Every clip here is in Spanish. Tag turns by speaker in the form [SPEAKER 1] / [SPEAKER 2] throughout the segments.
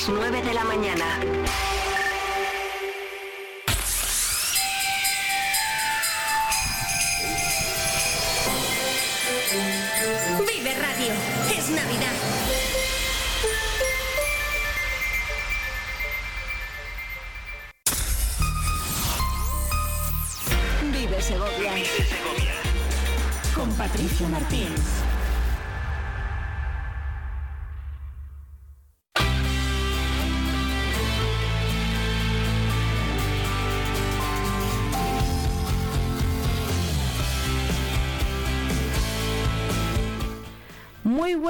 [SPEAKER 1] las 9 de la mañana.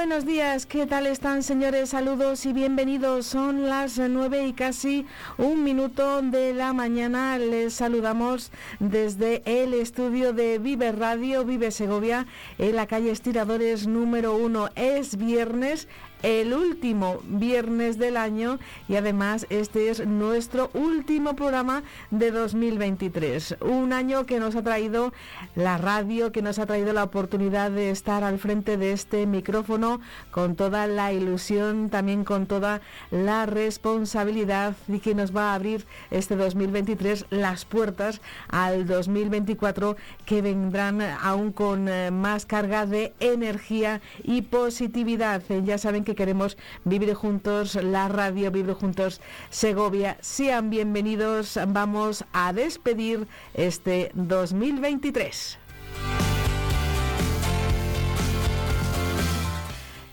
[SPEAKER 2] Buenos días, ¿qué tal están señores? Saludos y bienvenidos. Son las nueve y casi un minuto de la mañana. Les saludamos desde el estudio de Vive Radio, Vive Segovia, en la calle Estiradores número uno. Es viernes, el último viernes del año y además este es nuestro último programa de 2023. Un año que nos ha traído la radio, que nos ha traído la oportunidad de estar al frente de este micrófono con toda la ilusión, también con toda la responsabilidad y que nos va a abrir este 2023 las puertas al 2024 que vendrán aún con eh, más carga de energía y positividad. Eh, Ya saben que queremos vivir juntos la radio, vivir juntos Segovia. Sean bienvenidos, vamos a despedir este 2023.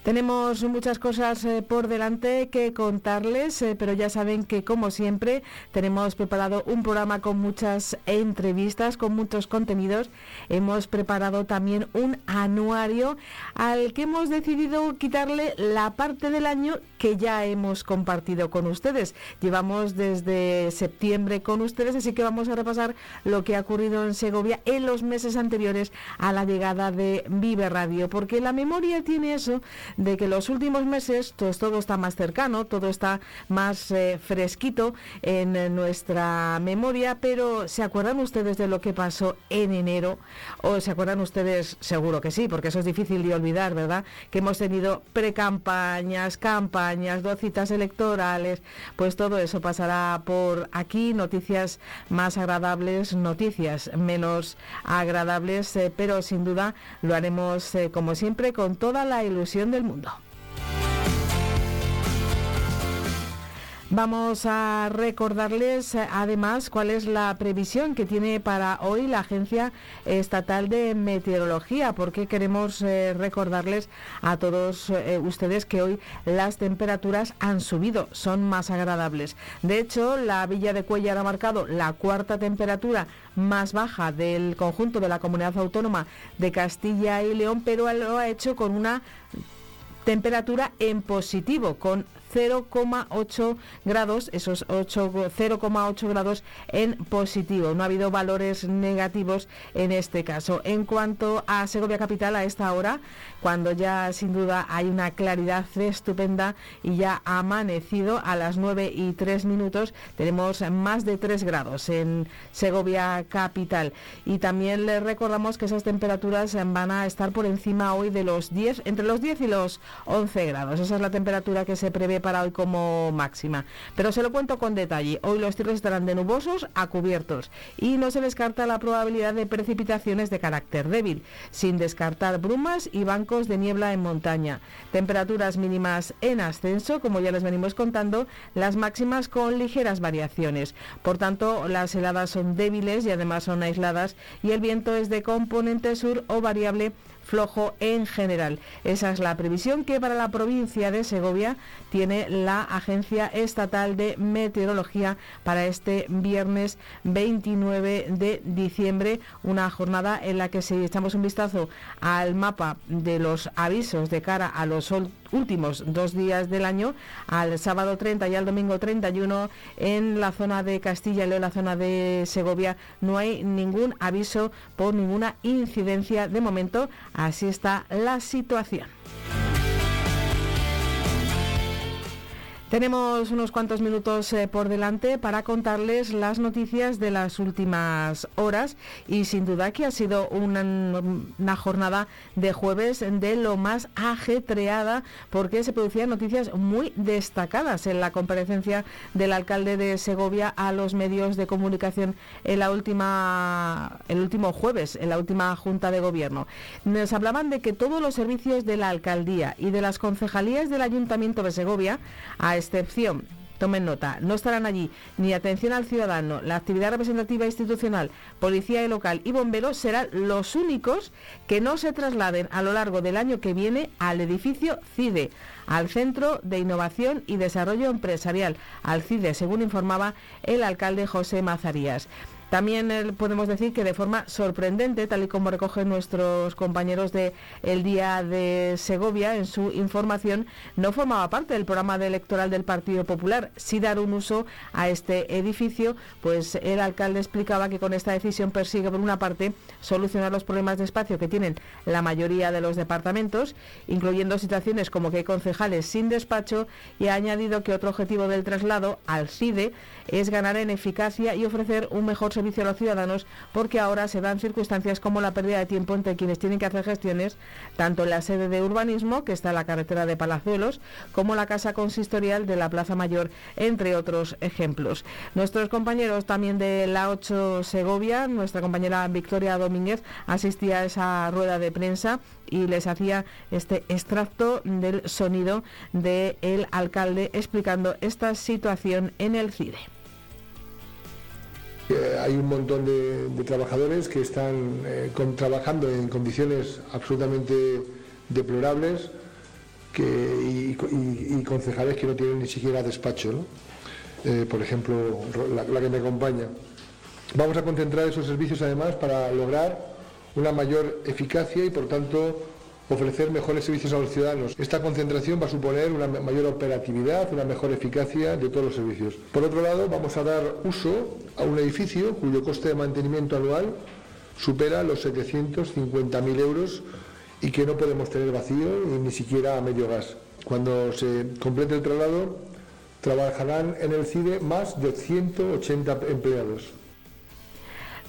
[SPEAKER 2] Tenemos muchas cosas eh, por delante que contarles, eh, pero ya saben que como siempre tenemos preparado un programa con muchas entrevistas, con muchos contenidos. Hemos preparado también un anuario al que hemos decidido quitarle la parte del año que ya hemos compartido con ustedes. Llevamos desde septiembre con ustedes, así que vamos a repasar lo que ha ocurrido en Segovia en los meses anteriores a la llegada de Vive Radio, porque la memoria tiene eso de que los últimos meses pues, todo está más cercano, todo está más eh, fresquito en eh, nuestra memoria, pero ¿se acuerdan ustedes de lo que pasó en enero? ¿O se acuerdan ustedes? Seguro que sí, porque eso es difícil de olvidar, ¿verdad? Que hemos tenido precampañas, campañas, dos citas electorales, pues todo eso pasará por aquí, noticias más agradables, noticias menos agradables, eh, pero sin duda lo haremos eh, como siempre con toda la ilusión del mundo. Vamos a recordarles eh, además cuál es la previsión que tiene para hoy la Agencia Estatal de Meteorología, porque queremos eh, recordarles a todos eh, ustedes que hoy las temperaturas han subido, son más agradables. De hecho, la Villa de Cuellar ha marcado la cuarta temperatura más baja del conjunto de la comunidad autónoma de Castilla y León, pero lo ha hecho con una temperatura en positivo, con 0,8 grados, esos 8 0,8 grados en positivo. No ha habido valores negativos en este caso. En cuanto a Segovia Capital, a esta hora, cuando ya sin duda hay una claridad estupenda y ya ha amanecido a las 9 y 3 minutos, tenemos más de 3 grados en Segovia Capital. Y también les recordamos que esas temperaturas van a estar por encima hoy de los 10, entre los 10 y los 11 grados. Esa es la temperatura que se prevé para hoy como máxima. Pero se lo cuento con detalle. Hoy los cielos estarán de nubosos a cubiertos y no se descarta la probabilidad de precipitaciones de carácter débil, sin descartar brumas y bancos de niebla en montaña. Temperaturas mínimas en ascenso, como ya les venimos contando, las máximas con ligeras variaciones. Por tanto, las heladas son débiles y además son aisladas y el viento es de componente sur o variable flojo en general. Esa es la previsión que para la provincia de Segovia tiene la Agencia Estatal de Meteorología para este viernes 29 de diciembre, una jornada en la que si echamos un vistazo al mapa de los avisos de cara a los últimos dos días del año, al sábado 30 y al domingo 31 en la zona de Castilla y León, la zona de Segovia, no hay ningún aviso por ninguna incidencia de momento. Así está la situación. Tenemos unos cuantos minutos eh, por delante para contarles las noticias de las últimas horas y sin duda que ha sido una, jornada de jueves de lo más ajetreada porque se producían noticias muy destacadas en la comparecencia del alcalde de Segovia a los medios de comunicación en la última, el último jueves, en la última junta de gobierno. Nos hablaban de que todos los servicios de la alcaldía y de las concejalías del ayuntamiento de Segovia excepción tomen nota, no estarán allí ni atención al ciudadano, la actividad representativa institucional, policía local y bomberos serán los únicos que no se trasladen a lo largo del año que viene al edificio CIDE, al Centro de Innovación y Desarrollo Empresarial, al CIDE, según informaba el alcalde José Mazarías. También eh, podemos decir que de forma sorprendente, tal y como recogen nuestros compañeros de El Día de Segovia en su información, no formaba parte del programa electoral del Partido Popular. Si dar un uso a este edificio, pues el alcalde explicaba que con esta decisión persigue, por una parte, solucionar los problemas de espacio que tienen la mayoría de los departamentos, incluyendo situaciones como que hay concejales sin despacho, y ha añadido que otro objetivo del traslado al CIDE es ganar en eficacia y ofrecer un mejor servicio a los ciudadanos porque ahora se dan circunstancias como la pérdida de tiempo entre quienes tienen que hacer gestiones, tanto en la sede de urbanismo, que está en la carretera de Palazuelos, como la casa consistorial de la Plaza Mayor, entre otros ejemplos. Nuestros compañeros también de la 8 Segovia, nuestra compañera Victoria Domínguez, asistía a esa rueda de prensa y les hacía este extracto del sonido del alcalde explicando esta situación en el CIDE
[SPEAKER 3] hay un montón de, trabajadores que están eh, trabajando en condiciones absolutamente deplorables y, concejales que no tienen ni siquiera despacho, eh, por ejemplo, la que me acompaña. Vamos a concentrar esos servicios además para lograr una mayor eficacia y por tanto ofrecer mejores servicios a los ciudadanos. Esta concentración va a suponer una mayor operatividad, una mejor eficacia de todos los servicios. Por otro lado, vamos a dar uso a un edificio cuyo coste de mantenimiento anual supera los 750.000 euros y que no podemos tener vacío ni siquiera a medio gas. Cuando se complete el traslado, trabajarán en el CIDE más de 180 empleados.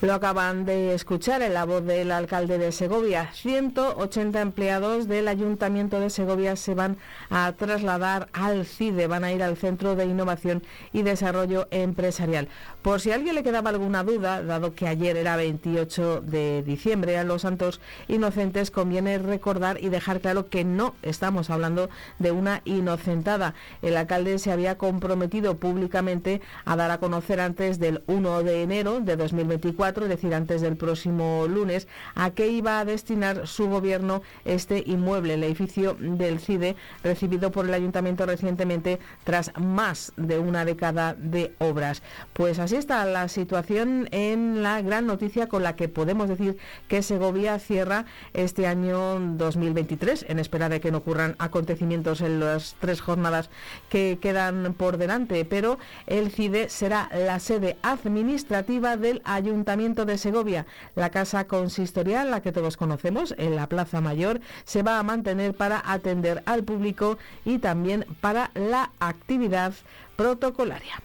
[SPEAKER 2] Lo acaban de escuchar en la voz del alcalde de Segovia. 180 empleados del Ayuntamiento de Segovia se van a trasladar al CIDE, van a ir al Centro de Innovación y Desarrollo Empresarial. Por si a alguien le quedaba alguna duda, dado que ayer era 28 de diciembre, a los santos inocentes conviene recordar y dejar claro que no estamos hablando de una inocentada. El alcalde se había comprometido públicamente a dar a conocer antes del 1 de enero de 2024 es decir, antes del próximo lunes, a qué iba a destinar su gobierno este inmueble, el edificio del CIDE, recibido por el ayuntamiento recientemente tras más de una década de obras. Pues así está la situación en la gran noticia con la que podemos decir que Segovia cierra este año 2023, en espera de que no ocurran acontecimientos en las tres jornadas que quedan por delante, pero el CIDE será la sede administrativa del ayuntamiento de Segovia. La casa consistorial, la que todos conocemos, en la Plaza Mayor, se va a mantener para atender al público y también para la actividad protocolaria.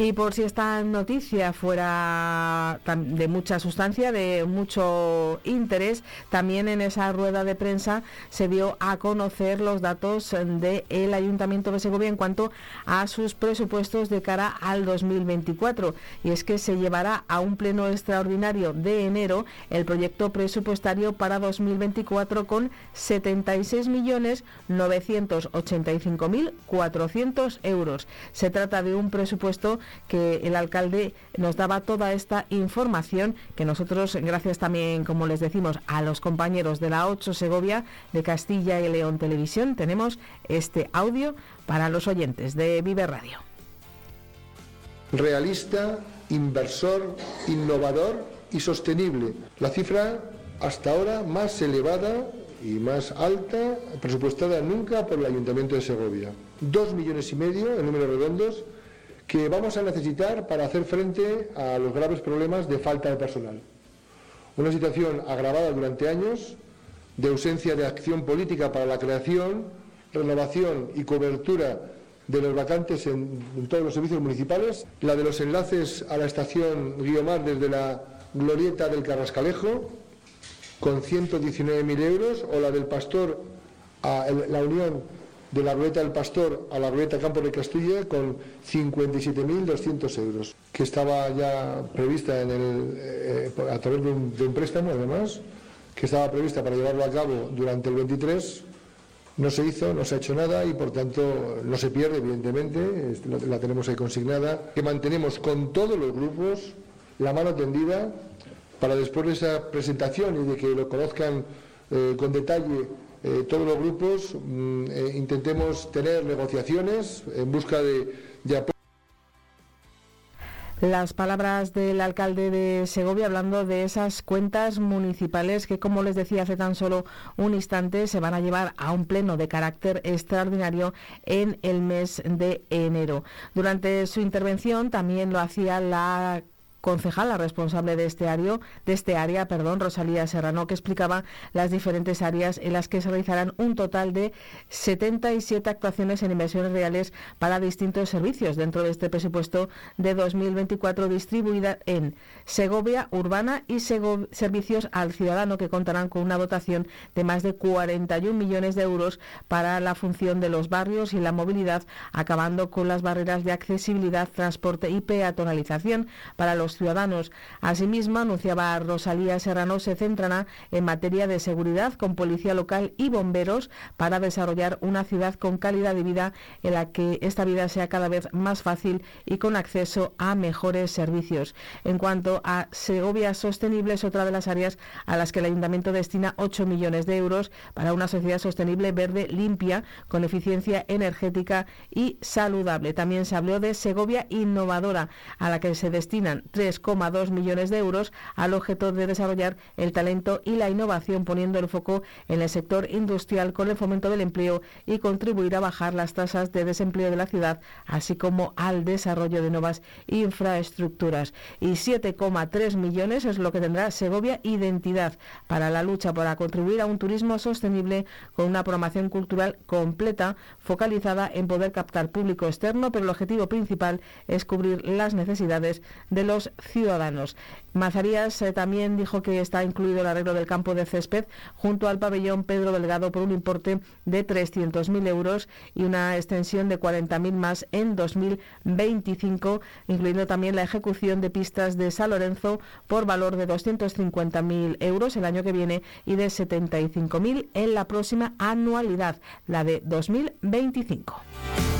[SPEAKER 2] Y por si esta noticia fuera de mucha sustancia, de mucho interés, también en esa rueda de prensa se dio a conocer los datos del Ayuntamiento de Segovia en cuanto a sus presupuestos de cara al 2024. Y es que se llevará a un pleno extraordinario de enero el proyecto presupuestario para 2024 con 76.985.400 euros. Se trata de un presupuesto que el alcalde nos daba toda esta información que nosotros, gracias también, como les decimos, a los compañeros de la 8 Segovia, de Castilla y León Televisión, tenemos este audio para los oyentes de Vive Radio.
[SPEAKER 3] Realista, inversor, innovador y sostenible. La cifra hasta ahora más elevada y más alta presupuestada nunca por el Ayuntamiento de Segovia. Dos millones y medio en números redondos que vamos a necesitar para hacer frente a los graves problemas de falta de personal. Una situación agravada durante años de ausencia de acción política para la creación, renovación y cobertura de los vacantes en, todos los servicios municipales, la de los enlaces a la estación Guiomar desde la glorieta del Carrascalejo, con 119.000 euros, o la del Pastor a la unión de la rueta del Pastor a la rueta Campo de Castilla con 57.200 euros, que estaba ya prevista en el, eh, a través de un, de un préstamo, además, que estaba prevista para llevarlo a cabo durante el 23 no se hizo, no se ha hecho nada y por tanto no se pierde, evidentemente, la tenemos ahí consignada, que mantenemos con todos los grupos la mano tendida para después de esa presentación y de que lo conozcan eh, con detalle eh, todos los grupos, mm, eh, intentemos tener negociaciones en busca de, de apoyo.
[SPEAKER 2] Las palabras del alcalde de Segovia hablando de esas cuentas municipales que, como les decía hace tan solo un instante, se van a llevar a un pleno de carácter extraordinario en el mes de enero. Durante su intervención también lo hacía la concejala responsable de este área, de este área, perdón, Rosalía Serrano, que explicaba las diferentes áreas en las que se realizarán un total de 77 actuaciones en inversiones reales para distintos servicios dentro de este presupuesto de 2024 distribuida en Segovia Urbana y Servicios al Ciudadano, que contarán con una dotación de más de 41 millones de euros para la función de los barrios y la movilidad, acabando con las barreras de accesibilidad, transporte y peatonalización para los ciudadanos. Asimismo, anunciaba Rosalía Serrano, se centrará en materia de seguridad con policía local y bomberos para desarrollar una ciudad con calidad de vida en la que esta vida sea cada vez más fácil y con acceso a mejores servicios. En cuanto a Segovia Sostenible, es otra de las áreas a las que el Ayuntamiento destina 8 millones de euros para una sociedad sostenible, verde, limpia, con eficiencia energética y saludable. También se habló de Segovia Innovadora, a la que se destinan 3,2 millones de euros al objeto de desarrollar el talento y la innovación, poniendo el foco en el sector industrial con el fomento del empleo y contribuir a bajar las tasas de desempleo de la ciudad, así como al desarrollo de nuevas infraestructuras. Y 7,3 millones es lo que tendrá Segovia Identidad para la lucha para contribuir a un turismo sostenible con una programación cultural completa, focalizada en poder captar público externo, pero el objetivo principal es cubrir las necesidades de los ciudadanos. Mazarías eh, también dijo que está incluido el arreglo del campo de césped junto al pabellón Pedro Delgado por un importe de 300.000 euros y una extensión de 40.000 más en 2025, incluyendo también la ejecución de pistas de San Lorenzo por valor de 250.000 euros el año que viene y de 75.000 en la próxima anualidad, la de 2025.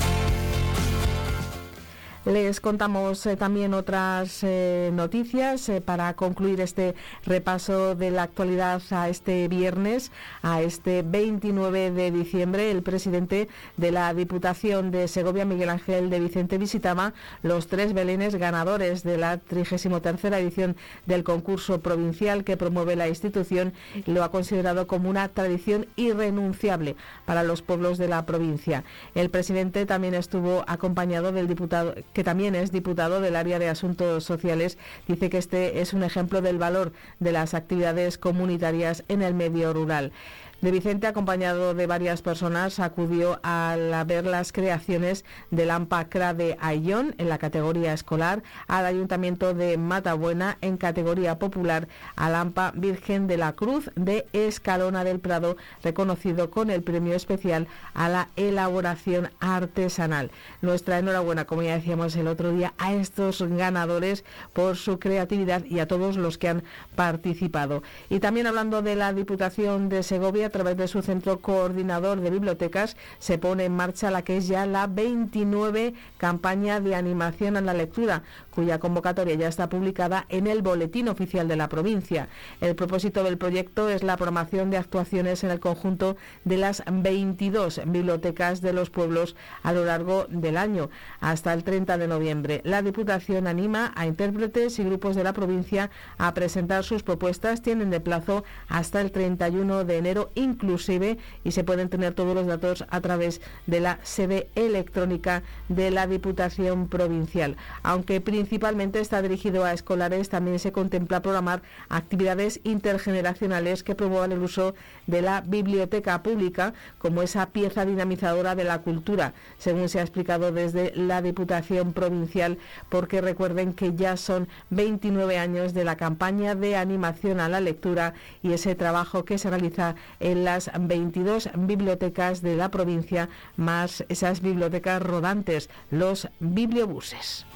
[SPEAKER 2] Les contamos eh, también otras eh, noticias eh, para concluir este repaso de la actualidad a este viernes, a este 29 de diciembre. El presidente de la Diputación de Segovia, Miguel Ángel de Vicente, visitaba los tres belenes ganadores de la 33 edición del concurso provincial que promueve la institución lo ha considerado como una tradición irrenunciable para los pueblos de la provincia. El presidente también estuvo acompañado del diputado que también es diputado del área de Asuntos Sociales, dice que este es un ejemplo del valor de las actividades comunitarias en el medio rural de Vicente, acompañado de varias personas, acudió a ver las creaciones del AMPACRA de Ayllón en la categoría escolar, al Ayuntamiento de Matabuena en categoría popular, al AMPA Virgen de la Cruz de Escalona del Prado, reconocido con el premio especial a la elaboración artesanal. Nuestra enhorabuena, como ya decíamos el otro día, a estos ganadores por su creatividad y a todos los que han participado. Y también hablando de la Diputación de Segovia, a través de su centro coordinador de bibliotecas se pone en marcha la que es ya la 29 campaña de animación a la lectura, cuya convocatoria ya está publicada en el Boletín Oficial de la provincia. El propósito del proyecto es la promoción de actuaciones en el conjunto de las 22 bibliotecas de los pueblos a lo largo del año, hasta el 30 de noviembre. La Diputación anima a intérpretes y grupos de la provincia a presentar sus propuestas. Tienen de plazo hasta el 31 de enero inclusive y se pueden tener todos los datos a través de la sede electrónica de la Diputación Provincial. Aunque principalmente está dirigido a escolares, también se contempla programar actividades intergeneracionales que promuevan el uso de la biblioteca pública como esa pieza dinamizadora de la cultura, según se ha explicado desde la Diputación Provincial, porque recuerden que ya son 29 años de la campaña de animación a la lectura y ese trabajo que se realiza en las 22 bibliotecas de la provincia, más esas bibliotecas rodantes, los bibliobuses.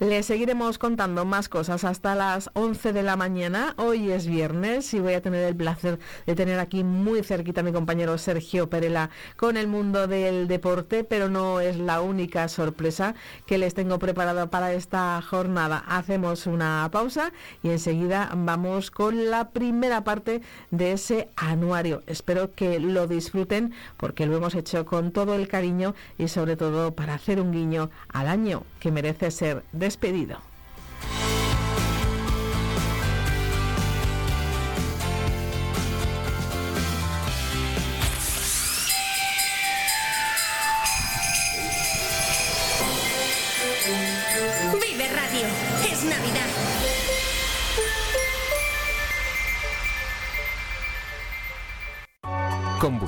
[SPEAKER 2] Le seguiremos contando más cosas hasta las 11 de la mañana. Hoy es viernes y voy a tener el placer de tener aquí muy cerquita a mi compañero Sergio Perela con el mundo del deporte, pero no es la única sorpresa que les tengo preparada para esta jornada. Hacemos una pausa y enseguida vamos con la primera parte de ese anuario. Espero que lo disfruten porque lo hemos hecho con todo el cariño y sobre todo para hacer un guiño al año que merece ser de despedido.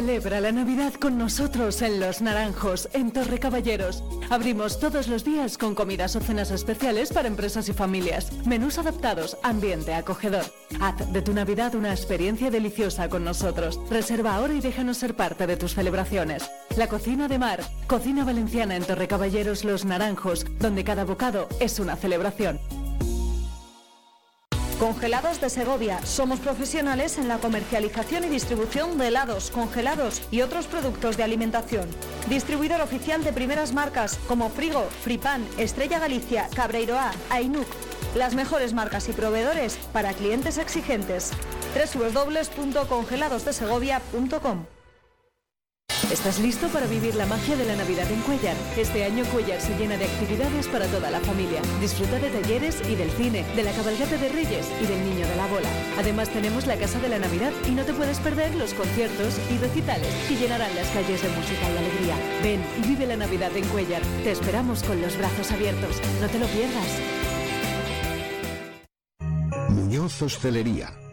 [SPEAKER 4] Celebra la Navidad con nosotros en Los Naranjos, en Torre Caballeros. Abrimos todos los días con comidas o cenas especiales para empresas y familias. Menús adaptados, ambiente acogedor. Haz de tu Navidad una experiencia deliciosa con nosotros. Reserva ahora y déjanos ser parte de tus celebraciones. La cocina de mar, cocina valenciana en Torre Caballeros Los Naranjos, donde cada bocado es una celebración.
[SPEAKER 5] Congelados de Segovia. Somos profesionales en la comercialización y distribución de helados, congelados y otros productos de alimentación. Distribuidor oficial de primeras marcas como Frigo, Fripan, Estrella Galicia, Cabreiroa, Ainuk. Las mejores marcas y proveedores para clientes exigentes. www.congeladosdesegovia.com
[SPEAKER 4] ¿Estás listo para vivir la magia de la Navidad en Cuellar? Este año Cuellar se llena de actividades para toda la familia. Disfruta de talleres y del cine, de la cabalgata de Reyes y del Niño de la Bola. Además tenemos la Casa de la Navidad y no te puedes perder los conciertos y recitales que llenarán las calles de música y alegría. Ven y vive la Navidad en Cuellar. Te esperamos con los brazos abiertos. No te lo pierdas.
[SPEAKER 6] Muñoz Hostelería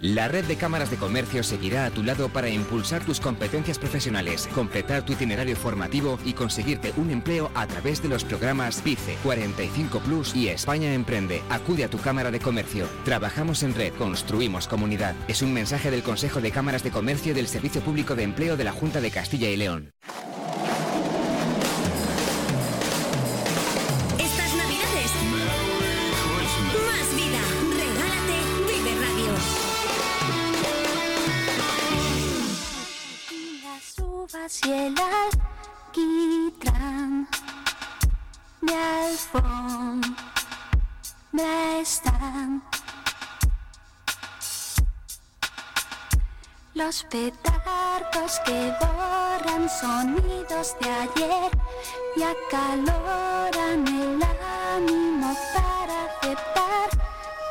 [SPEAKER 7] La red de cámaras de comercio seguirá a tu lado para impulsar tus competencias profesionales, completar tu itinerario formativo y conseguirte un empleo a través de los programas PICE, 45 Plus y España Emprende. Acude a tu cámara de comercio. Trabajamos en red, construimos comunidad. Es un mensaje del Consejo de Cámaras de Comercio del Servicio Público de Empleo de la Junta de Castilla y León.
[SPEAKER 8] Y el alquitrán mi alfombra están. Los petardos que borran sonidos de ayer y acaloran el ánimo para aceptar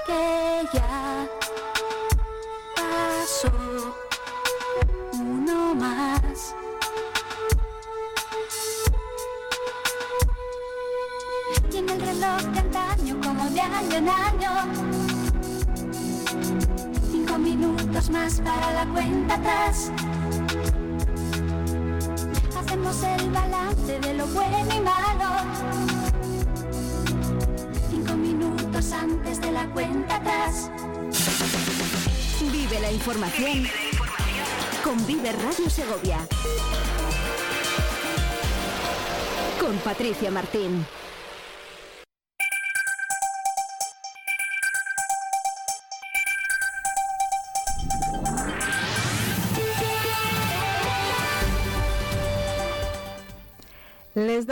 [SPEAKER 8] que ya pasó uno más. De año en año minutos más para la cuenta atrás. Hacemos el balance de lo bueno y malo. Cinco minutos antes de la cuenta atrás.
[SPEAKER 9] Vive la información con Vive Radio Segovia. Con Patricia Martín.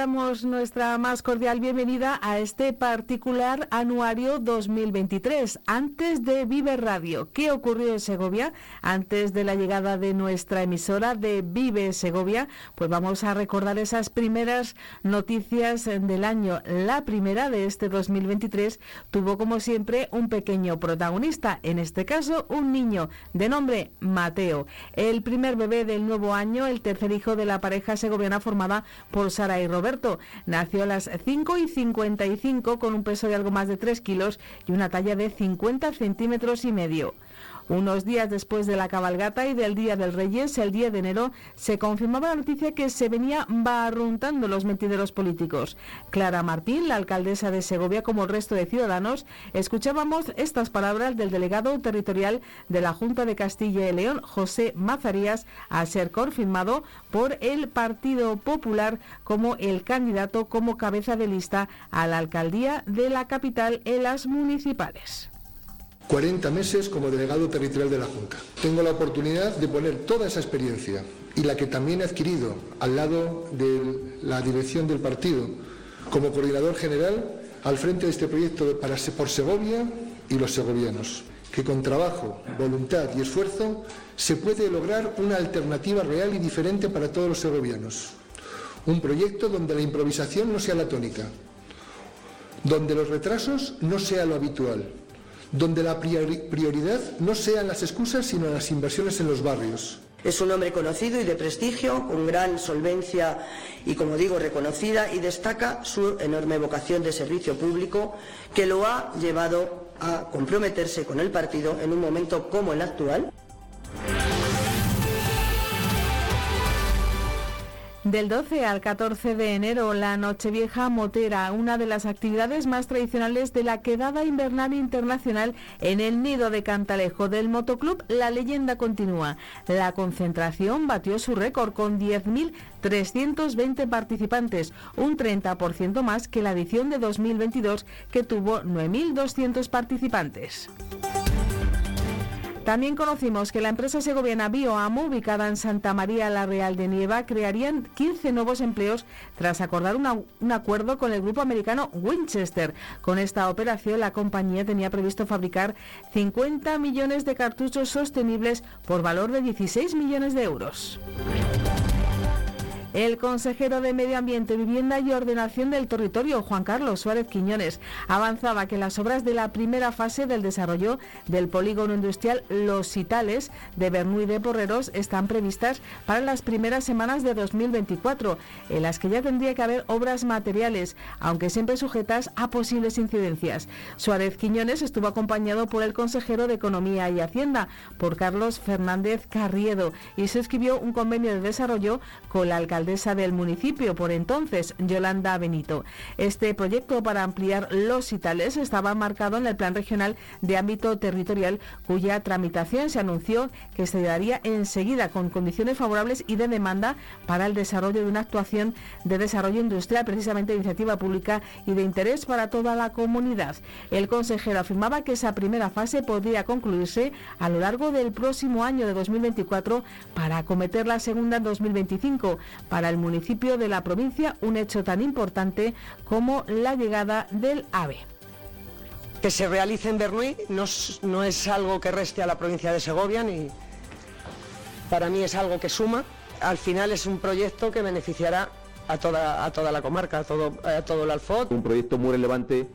[SPEAKER 2] Damos nuestra más cordial bienvenida a este particular anuario 2023. Antes de Vive Radio, ¿qué ocurrió en Segovia? Antes de la llegada de nuestra emisora de Vive Segovia, pues vamos a recordar esas primeras noticias del año. La primera de este 2023 tuvo como siempre un pequeño protagonista, en este caso un niño de nombre Mateo, el primer bebé del nuevo año, el tercer hijo de la pareja segoviana formada por Sara y Roberto. Nació a las 5 y 55 con un peso de algo más de 3 kilos y una talla de 50 centímetros y medio. Unos días después de la cabalgata y del Día del Reyes, el 10 de enero, se confirmaba la noticia que se venía barruntando los mentideros políticos. Clara Martín, la alcaldesa de Segovia, como el resto de ciudadanos, escuchábamos estas palabras del delegado territorial de la Junta de Castilla y León, José Mazarías, a ser confirmado por el Partido Popular como el candidato como cabeza de lista a la alcaldía de la capital en las municipales.
[SPEAKER 3] 40 meses como delegado territorial de la Junta. Tengo la oportunidad de poner toda esa experiencia y la que también he adquirido al lado de la dirección del partido como coordinador general al frente de este proyecto para, por Segovia y los segovianos, que con trabajo, voluntad y esfuerzo se puede lograr una alternativa real y diferente para todos los segovianos. Un proyecto donde la improvisación no sea la tónica, donde los retrasos no sea lo habitual, donde la prioridad no sean las excusas, sino las inversiones en los barrios.
[SPEAKER 10] Es un hombre conocido y de prestigio, con gran solvencia y, como digo, reconocida, y destaca su enorme vocación de servicio público que lo ha llevado a comprometerse con el partido en un momento como el actual.
[SPEAKER 2] Del 12 al 14 de enero, la Nochevieja Motera, una de las actividades más tradicionales de la quedada invernal internacional en el nido de Cantalejo del Motoclub La Leyenda Continúa. La concentración batió su récord con 10.320 participantes, un 30% más que la edición de 2022 que tuvo 9.200 participantes. También conocimos que la empresa segoviana BioAmo, ubicada en Santa María la Real de Nieva, crearían 15 nuevos empleos tras acordar un acuerdo con el grupo americano Winchester. Con esta operación, la compañía tenía previsto fabricar 50 millones de cartuchos sostenibles por valor de 16 millones de euros. El consejero de Medio Ambiente, Vivienda y Ordenación del Territorio, Juan Carlos Suárez Quiñones, avanzaba que las obras de la primera fase del desarrollo del polígono industrial Los Itales de Bernuy de Porreros están previstas para las primeras semanas de 2024, en las que ya tendría que haber obras materiales, aunque siempre sujetas a posibles incidencias. Suárez Quiñones estuvo acompañado por el consejero de Economía y Hacienda, por Carlos Fernández Carriedo, y se escribió un convenio de desarrollo con la alcaldía del municipio por entonces, Yolanda Benito. Este proyecto para ampliar los Itales estaba marcado en el Plan Regional de Ámbito Territorial, cuya tramitación se anunció que se daría enseguida con condiciones favorables y de demanda para el desarrollo de una actuación de desarrollo industrial, precisamente de iniciativa pública y de interés para toda la comunidad. El consejero afirmaba que esa primera fase podría concluirse a lo largo del próximo año de 2024 para acometer la segunda en 2025 para el municipio de la provincia un hecho tan importante como la llegada del AVE.
[SPEAKER 11] Que se realice en Bernuy no, no es algo que reste a la provincia de Segovia, ni para mí es algo que suma. Al final es un proyecto que beneficiará a toda, a toda la comarca, a todo, a todo el Alfot.
[SPEAKER 12] Un proyecto muy relevante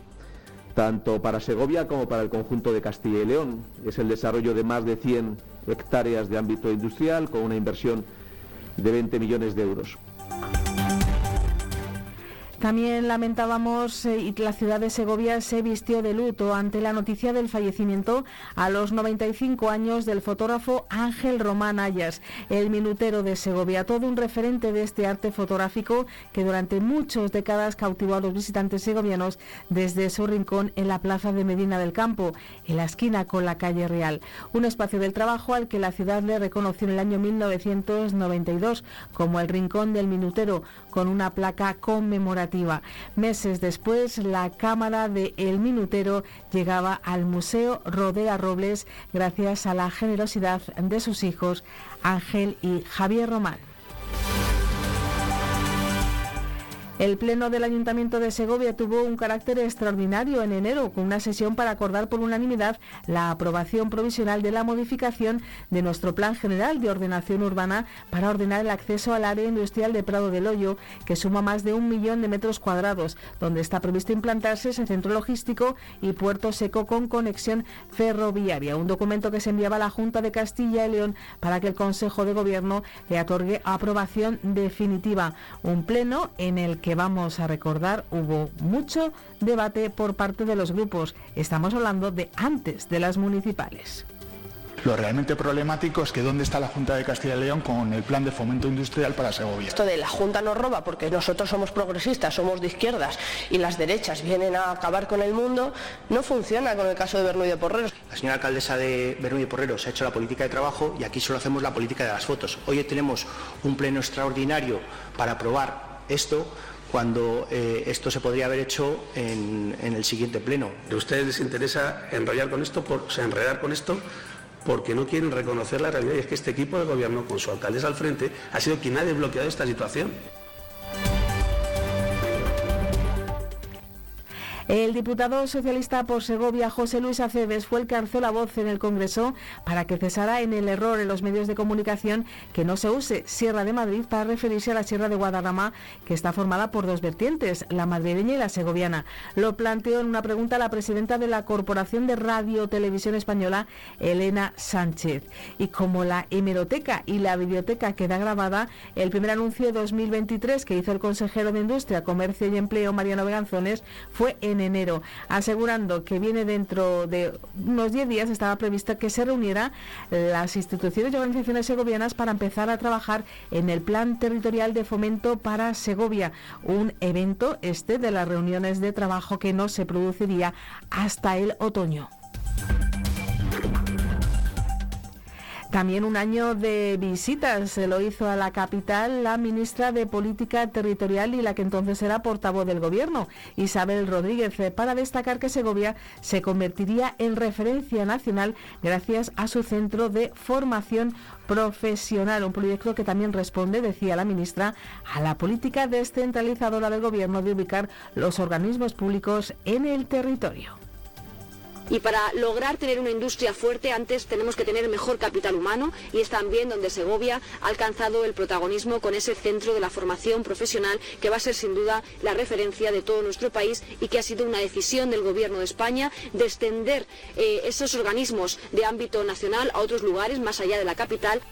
[SPEAKER 12] tanto para Segovia como para el conjunto de Castilla y León. Es el desarrollo de más de 100 hectáreas de ámbito industrial con una inversión de 20 millones de euros.
[SPEAKER 2] También lamentábamos eh, y la ciudad de Segovia se vistió de luto ante la noticia del fallecimiento a los 95 años del fotógrafo Ángel Román Ayas, el minutero de Segovia, todo un referente de este arte fotográfico que durante muchas décadas cautivó a los visitantes segovianos desde su rincón en la plaza de Medina del Campo, en la esquina con la calle Real, un espacio del trabajo al que la ciudad le reconoció en el año 1992 como el Rincón del Minutero, con una placa conmemorativa Meses después, la cámara de El Minutero llegaba al Museo Rodea Robles gracias a la generosidad de sus hijos Ángel y Javier Román. El Pleno del Ayuntamiento de Segovia tuvo un carácter extraordinario en enero, con una sesión para acordar por unanimidad la aprobación provisional de la modificación de nuestro Plan General de Ordenación Urbana para ordenar el acceso al área industrial de Prado del Hoyo, que suma más de un millón de metros cuadrados, donde está previsto implantarse ese centro logístico y puerto seco con conexión ferroviaria. Un documento que se enviaba a la Junta de Castilla y León para que el Consejo de Gobierno le otorgue aprobación definitiva. Un pleno en el que vamos a recordar hubo mucho debate por parte de los grupos. Estamos hablando de antes de las municipales.
[SPEAKER 13] Lo realmente problemático es que dónde está la Junta de Castilla y León con el plan de fomento industrial para Segovia.
[SPEAKER 14] Esto de la Junta nos roba porque nosotros somos progresistas, somos de izquierdas y las derechas vienen a acabar con el mundo, no funciona con el caso de Bernuy de Porreros.
[SPEAKER 15] La señora alcaldesa de Bernuy de Porreros ha hecho la política de trabajo y aquí solo hacemos la política de las fotos. Hoy tenemos un pleno extraordinario para aprobar esto cuando eh, esto se podría haber hecho en, el siguiente pleno.
[SPEAKER 16] ¿A ustedes les interesa enrollar con esto, enredar con esto? porque no quieren reconocer la realidad y es que este equipo de gobierno, con su alcaldesa al frente, ha sido quien ha desbloqueado esta situación.
[SPEAKER 2] El diputado socialista por Segovia, José Luis Aceves, fue el que alzó la voz en el Congreso para que cesara en el error en los medios de comunicación que no se use Sierra de Madrid para referirse a la Sierra de Guadarrama, que está formada por dos vertientes, la madrileña y la segoviana. Lo planteó en una pregunta la presidenta de la Corporación de Radio Televisión Española, Elena Sánchez. Y como la hemeroteca y la biblioteca queda grabada, el primer anuncio de 2023 que hizo el consejero de Industria, Comercio y Empleo, Mariano Beganzones, fue en enero, asegurando que viene dentro de unos 10 días, estaba previsto que se reuniera las instituciones y organizaciones segovianas para empezar a trabajar en el Plan Territorial de Fomento para Segovia, un evento este de las reuniones de trabajo que no se produciría hasta el otoño. También un año de visitas se lo hizo a la capital la ministra de Política Territorial y la que entonces era portavoz del Gobierno, Isabel Rodríguez, para destacar que Segovia se convertiría en referencia nacional gracias a su centro de formación profesional, un proyecto que también responde, decía la ministra, a la política descentralizadora del Gobierno de ubicar los organismos públicos en el territorio.
[SPEAKER 17] Y para lograr tener una industria fuerte, antes tenemos que tener mejor capital humano y es también donde Segovia ha alcanzado el protagonismo con ese centro de la formación profesional que va a ser sin duda la referencia de todo nuestro país y que ha sido una decisión del Gobierno de España de extender eh, esos organismos de ámbito nacional a otros lugares más allá de la capital.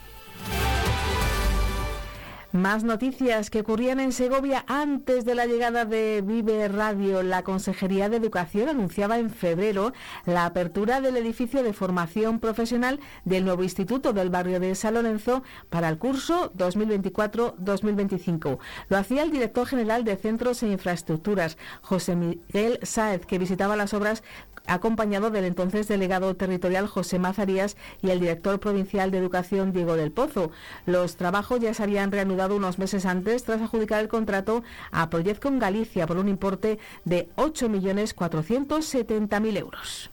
[SPEAKER 2] Más noticias que ocurrían en Segovia antes de la llegada de Vive Radio. La Consejería de Educación anunciaba en febrero la apertura del edificio de formación profesional del nuevo instituto del barrio de San Lorenzo para el curso 2024-2025. Lo hacía el director general de Centros e Infraestructuras, José Miguel Sáez, que visitaba las obras acompañado del entonces delegado territorial José Mazarías y el director provincial de Educación Diego del Pozo. Los trabajos ya se habían reanudado unos meses antes tras adjudicar el contrato a Proyecto Galicia por un importe de 8.470.000 euros.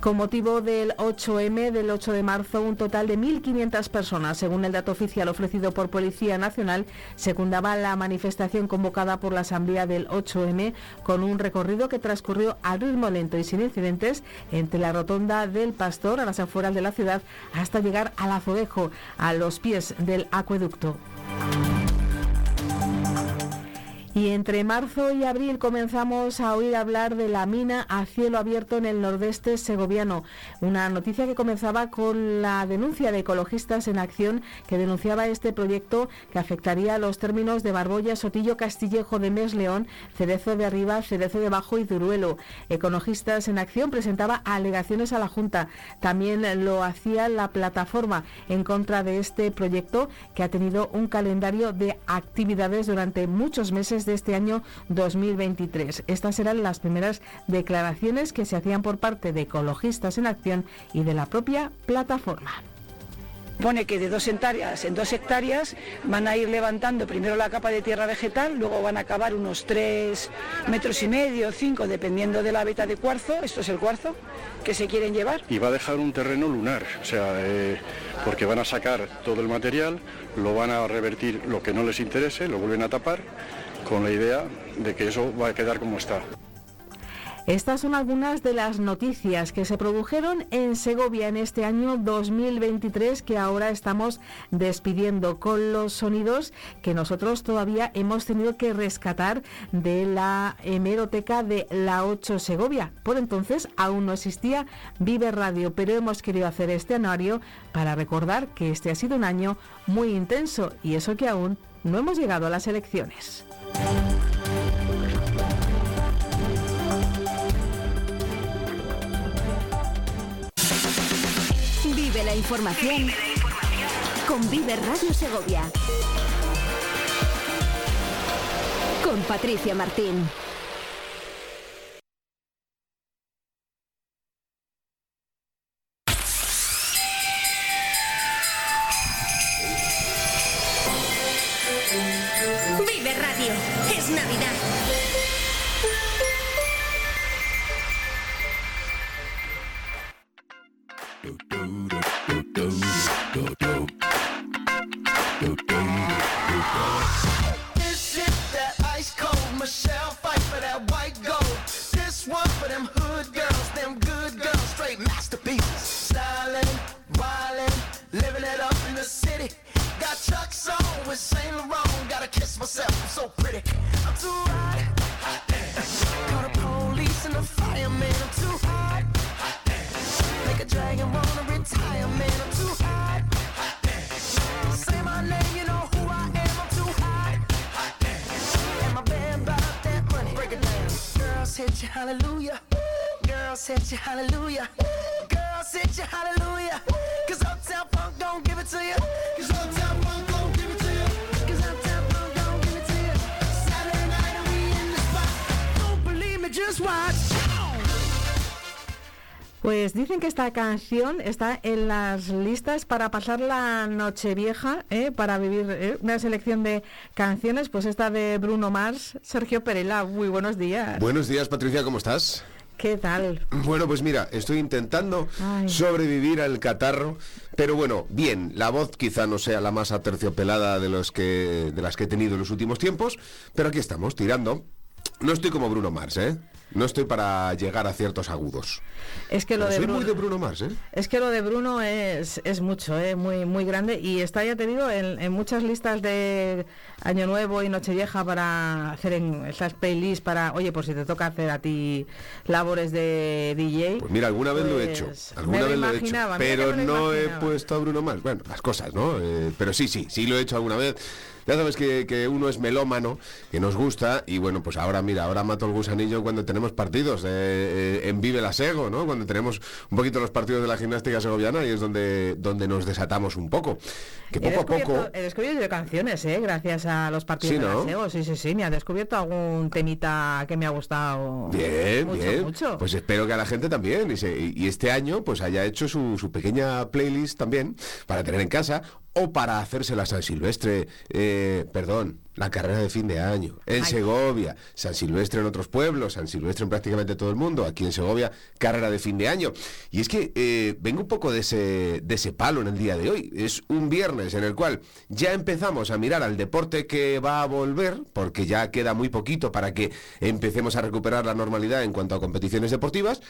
[SPEAKER 2] Con motivo del 8M del 8 de marzo, un total de 1.500 personas, según el dato oficial ofrecido por Policía Nacional, secundaba la manifestación convocada por la Asamblea del 8M con un recorrido que transcurrió al ritmo lento y sin incidentes entre la rotonda del Pastor a las afueras de la ciudad hasta llegar al Azodejo, a los pies del acueducto. Y entre marzo y abril comenzamos a oír hablar de la mina a cielo abierto en el nordeste segoviano. Una noticia que comenzaba con la denuncia de ecologistas en acción que denunciaba este proyecto que afectaría los términos de Barbolla, Sotillo, Castillejo de Mes León, Cerezo de Arriba, Cerezo de Abajo y Duruelo. Ecologistas en acción presentaba alegaciones a la Junta. También lo hacía la plataforma en contra de este proyecto que ha tenido un calendario de actividades durante muchos meses de este año 2023. Estas eran las primeras declaraciones que se hacían por parte de Ecologistas en Acción y de la propia plataforma.
[SPEAKER 18] Pone que de dos hectáreas en dos hectáreas van a ir levantando primero la capa de tierra vegetal, luego van a acabar unos tres metros y medio, cinco, dependiendo de la veta de cuarzo, esto es el cuarzo, que se quieren llevar.
[SPEAKER 19] Y va a dejar un terreno lunar, o sea, eh, porque van a sacar todo el material, lo van a revertir lo que no les interese, lo vuelven a tapar con la idea de que eso va a quedar como está.
[SPEAKER 2] Estas son algunas de las noticias que se produjeron en Segovia en este año 2023 que ahora estamos despidiendo con los sonidos que nosotros todavía hemos tenido que rescatar de la hemeroteca de la 8 Segovia. Por entonces aún no existía Vive Radio, pero hemos querido hacer este anuario para recordar que este ha sido un año muy intenso y eso que aún no hemos llegado a las elecciones.
[SPEAKER 9] Vive la información con Vive Radio Segovia. Con Patricia Martín.
[SPEAKER 2] Dicen que esta canción está en las listas para pasar la noche vieja, para vivir ¿eh? una selección de canciones, pues esta de Bruno Mars, Sergio Perela, muy buenos días.
[SPEAKER 20] Buenos días, Patricia, ¿cómo estás?
[SPEAKER 2] ¿Qué tal?
[SPEAKER 20] Bueno, pues mira, estoy intentando
[SPEAKER 2] Ay.
[SPEAKER 20] sobrevivir al catarro, pero bueno, bien, la voz quizá no sea la más aterciopelada de los que de las que he tenido en los últimos tiempos, pero aquí estamos tirando. No estoy como Bruno Mars, ¿eh? No estoy para llegar a ciertos agudos.
[SPEAKER 2] Es que lo
[SPEAKER 20] Pero
[SPEAKER 2] de
[SPEAKER 20] soy
[SPEAKER 2] Bruno,
[SPEAKER 20] muy de Bruno Mars, ¿eh?
[SPEAKER 2] es que lo de Bruno es, es mucho, ¿eh? muy muy grande y está ya te digo en, en muchas listas de Año Nuevo y Nochevieja para hacer en esas playlists para, oye, por si te toca hacer a ti labores de DJ.
[SPEAKER 20] Pues mira, alguna vez lo he hecho,
[SPEAKER 2] pues
[SPEAKER 20] alguna vez lo he hecho, pero no he puesto a Bruno Mars. Bueno, las cosas, ¿no? Eh, pero sí, sí, sí lo he hecho alguna vez. Ya sabes que, que uno es melómano, que nos gusta, y bueno, pues ahora mira, ahora mato el gusanillo cuando tenemos partidos eh, eh, en Vive la Sego, ¿no? Cuando tenemos un poquito los partidos de la gimnástica segoviana y es donde, donde nos desatamos un poco. Que poco a poco...
[SPEAKER 2] he descubierto yo canciones, ¿eh? gracias a los partidos
[SPEAKER 20] Sí,
[SPEAKER 2] de
[SPEAKER 20] ¿no?
[SPEAKER 2] la SEO. Sí, sí, sí, me ha descubierto algún temita que me ha gustado.
[SPEAKER 20] Bien,
[SPEAKER 2] mucho,
[SPEAKER 20] bien.
[SPEAKER 2] mucho.
[SPEAKER 20] Pues espero que a la gente también. Y, se- y este año pues haya hecho su, su pequeña playlist también para tener en casa o para hacerse la San Silvestre. Eh, perdón, la carrera de fin de año. En Segovia, San Silvestre en otros pueblos, San Silvestre en prácticamente todo el mundo. Aquí en Segovia, carrera de fin de año. Y es que eh, vengo un poco de ese, de ese palo en el día de hoy. Es un viernes en el cual ya empezamos a mirar al deporte que va a volver, porque ya queda muy poquito para que empecemos a recuperar la normalidad en cuanto a competiciones deportivas.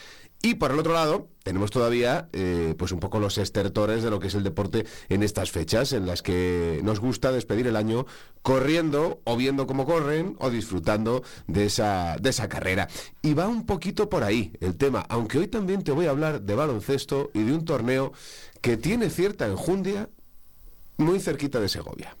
[SPEAKER 20] Y por el otro lado, tenemos todavía eh, pues un poco los estertores de lo que es el deporte en estas fechas, en las que nos gusta despedir el año corriendo o viendo cómo corren o disfrutando de esa, de esa carrera. Y va un poquito por ahí el tema, aunque hoy también te voy a hablar de baloncesto y de un torneo que tiene cierta enjundia muy cerquita de Segovia.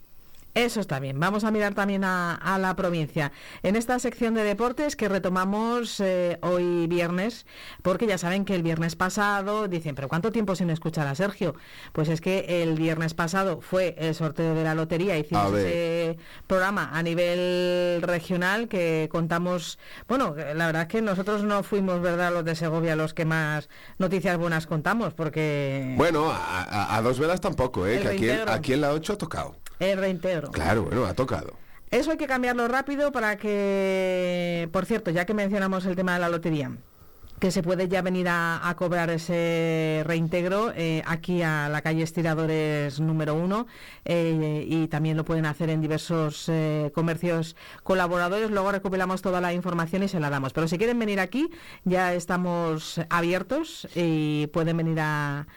[SPEAKER 2] Eso está bien. Vamos a mirar también a, a la provincia. En esta sección de deportes que retomamos eh, hoy viernes, porque ya saben que el viernes pasado dicen, pero ¿cuánto tiempo sin escuchar a Sergio? Pues es que el viernes pasado fue el sorteo de la lotería, hicimos ese programa a nivel regional que contamos, bueno, la verdad es que nosotros no fuimos, ¿verdad?, los de Segovia los que más noticias buenas contamos, porque...
[SPEAKER 20] Bueno, a, a- a dos velas tampoco, ¿eh? Que aquí, aquí en la 8 ha tocado.
[SPEAKER 2] El reintegro.
[SPEAKER 20] Claro, bueno, ha tocado.
[SPEAKER 2] Eso hay que cambiarlo rápido para que, por cierto, ya que mencionamos el tema de la lotería, que se puede ya venir a, a cobrar ese reintegro eh, aquí a la calle Estiradores número uno eh, y también lo pueden hacer en diversos eh, comercios colaboradores. Luego recopilamos toda la información y se la damos. Pero si quieren venir aquí, ya estamos abiertos y pueden venir a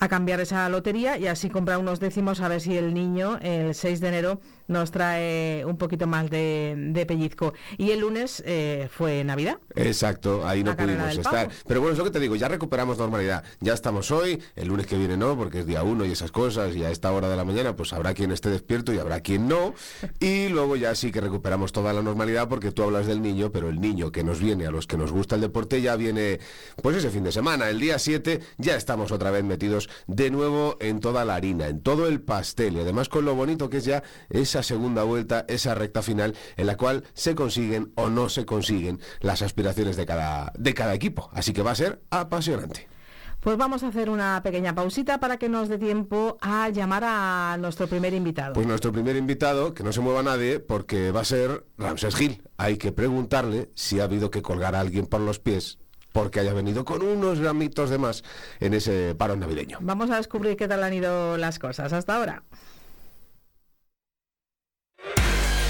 [SPEAKER 2] a cambiar esa lotería y así comprar unos décimos a ver si el niño el 6 de enero nos trae un poquito más de, de pellizco. Y el lunes eh, fue Navidad.
[SPEAKER 20] Exacto, ahí no pudimos estar. Pero bueno, es lo que te digo, ya recuperamos normalidad. Ya estamos hoy, el lunes que viene no, porque es día uno y esas cosas, y a esta hora de la mañana pues habrá quien esté despierto y habrá quien no. Y luego ya sí que recuperamos toda la normalidad porque tú hablas del niño, pero el niño que nos viene, a los que nos gusta el deporte, ya viene pues ese fin de semana. El día 7 ya estamos otra vez metidos de nuevo en toda la harina, en todo el pastel. Y además con lo bonito que es ya esa segunda vuelta, esa recta final en la cual se consiguen o no se consiguen las aspiraciones de cada, de cada equipo. Así que va a ser apasionante.
[SPEAKER 2] Pues vamos a hacer una pequeña pausita para que nos dé tiempo a llamar a nuestro primer invitado.
[SPEAKER 20] Pues nuestro primer invitado, que no se mueva nadie, porque va a ser Ramses Gil. Hay que preguntarle si ha habido que colgar a alguien por los pies porque haya venido con unos gramitos de más en ese parón navideño.
[SPEAKER 2] Vamos a descubrir qué tal han ido las cosas hasta ahora.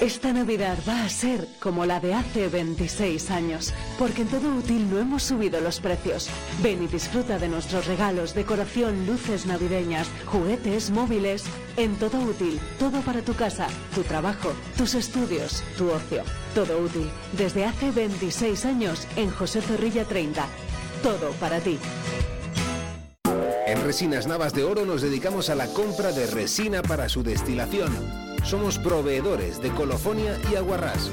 [SPEAKER 4] Esta Navidad va a ser como la de hace 26 años, porque en todo útil no hemos subido los precios. Ven y disfruta de nuestros regalos, decoración, luces navideñas, juguetes, móviles. En todo útil, todo para tu casa, tu trabajo, tus estudios, tu ocio. Todo útil, desde hace 26 años en José Zorrilla 30. Todo para ti.
[SPEAKER 7] En Resinas Navas de Oro nos dedicamos a la compra de resina para su destilación. Somos proveedores de colofonia y aguarrás.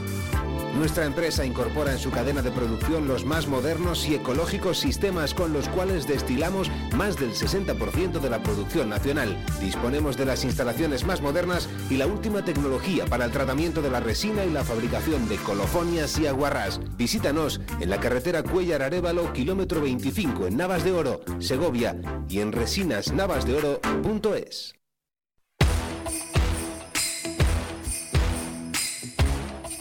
[SPEAKER 7] Nuestra empresa incorpora en su cadena de producción los más modernos y ecológicos sistemas con los cuales destilamos más del 60% de la producción nacional. Disponemos de las instalaciones más modernas y la última tecnología para el tratamiento de la resina y la fabricación de colofonias y aguarrás. Visítanos en la carretera Cuellar Arévalo, kilómetro 25 en Navas de Oro, Segovia y en resinasnavasdeoro.es.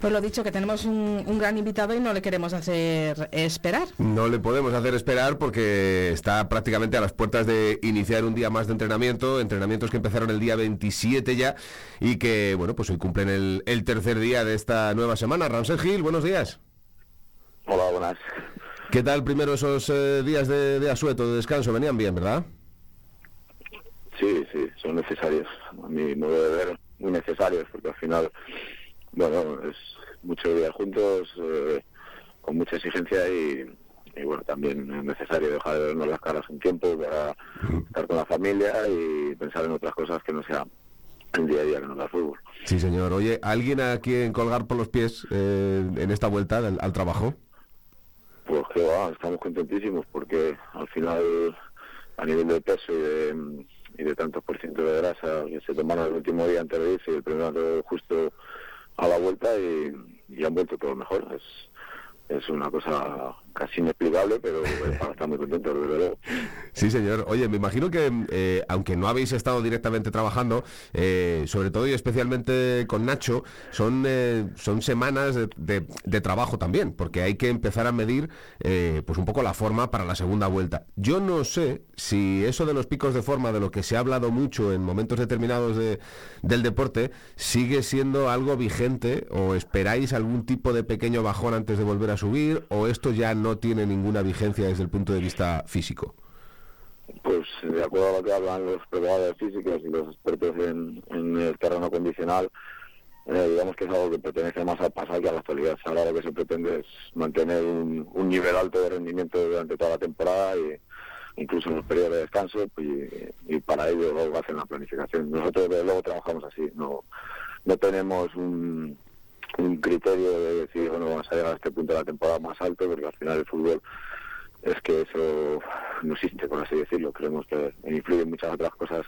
[SPEAKER 2] Pues lo dicho, que tenemos un, un gran invitado y no le queremos hacer esperar.
[SPEAKER 20] No le podemos hacer esperar porque está prácticamente a las puertas de iniciar un día más de entrenamiento, entrenamientos que empezaron el día 27 ya y que, bueno, pues hoy cumplen el, el tercer día de esta nueva semana. Ramsés Gil, buenos días.
[SPEAKER 21] Hola, buenas.
[SPEAKER 20] ¿Qué tal primero esos eh, días de, de asueto, de descanso? Venían bien, ¿verdad?
[SPEAKER 21] Sí, sí, son necesarios. A mi modo de ver, muy necesarios, porque al final, bueno, es mucho días juntos, eh, con mucha exigencia y, y, bueno, también es necesario dejar de vernos las caras un tiempo para estar con la familia y pensar en otras cosas que no sea el día a día que nos da fútbol.
[SPEAKER 20] Sí, señor. Oye, ¿alguien a quien colgar por los pies eh, en esta vuelta al, al trabajo?
[SPEAKER 21] Pues que va, estamos contentísimos porque al final a nivel de peso y de, y de tantos por ciento de grasa que se tomaron el último día antes de irse y el primero justo a la vuelta y, han vuelto todo mejor. Es, es una cosa casi inexplicable, pero es para estar muy contentos, desde luego.
[SPEAKER 20] Sí, señor. Oye, me imagino que, eh, aunque no habéis estado directamente trabajando, eh, sobre todo y especialmente con Nacho, son, eh, son semanas de, de- de trabajo también, porque hay que empezar a medir eh, pues un poco la forma para la segunda vuelta. Yo no sé si eso de los picos de forma, de lo que se ha hablado mucho en momentos determinados de- del deporte, sigue siendo algo vigente o esperáis algún tipo de pequeño bajón antes de volver a subir o esto ya no tiene ninguna vigencia desde el punto de vista físico.
[SPEAKER 21] Pues de acuerdo a lo que hablan los preparadores físicos y los expertos en, el terreno condicional, eh, digamos que es algo que pertenece más al pasado que a la actualidad. Ahora lo que se pretende es mantener un, un nivel alto de rendimiento durante toda la temporada y incluso en los periodos de descanso y, y para ello luego hacen la planificación. Nosotros desde luego trabajamos así, no, no tenemos un, un criterio de decir, bueno, vamos a llegar a este punto de la temporada más alto porque al final el fútbol es que eso no existe, por así decirlo. Creemos que influyen muchas otras cosas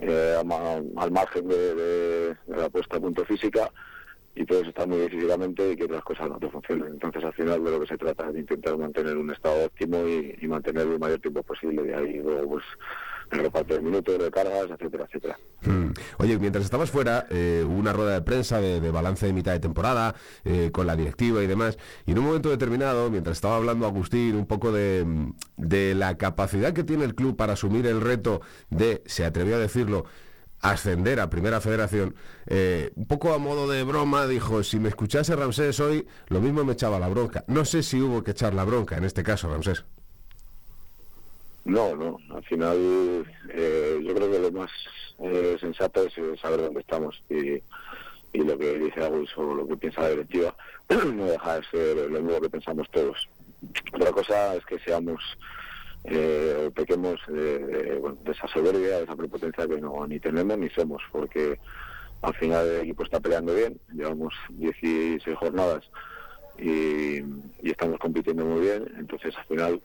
[SPEAKER 21] eh, al margen de, la puesta a punto física y todo eso está muy físicamente y que otras cosas no te funcionan. Entonces, al final, de lo que se trata es de intentar mantener un estado óptimo y, y mantenerlo el mayor tiempo posible. De ahí, luego, pues, de minutos, de cargas, etcétera, etcétera.
[SPEAKER 20] Mm. Oye, mientras estabas fuera, eh, hubo una rueda de prensa de, balance de mitad de temporada eh, con la directiva y demás, y en un momento determinado, mientras estaba hablando Agustín un poco de, de la capacidad que tiene el club para asumir el reto de, se atrevió a decirlo, ascender a Primera Federación, eh, un poco a modo de broma, dijo, si me escuchase Ramsés hoy, lo mismo me echaba la bronca. No sé si hubo que echar la bronca en este caso, Ramsés.
[SPEAKER 21] No, no. Al final, eh, yo creo que lo más eh, sensato es saber dónde estamos y, lo que dice Agus o lo que piensa la directiva no deja de ser lo mismo que pensamos todos. Otra cosa es que seamos eh, bueno, de esa soberbia, de esa prepotencia que no ni tenemos ni somos, porque al final el equipo está peleando bien, llevamos 16 jornadas y, y estamos compitiendo muy bien, entonces al final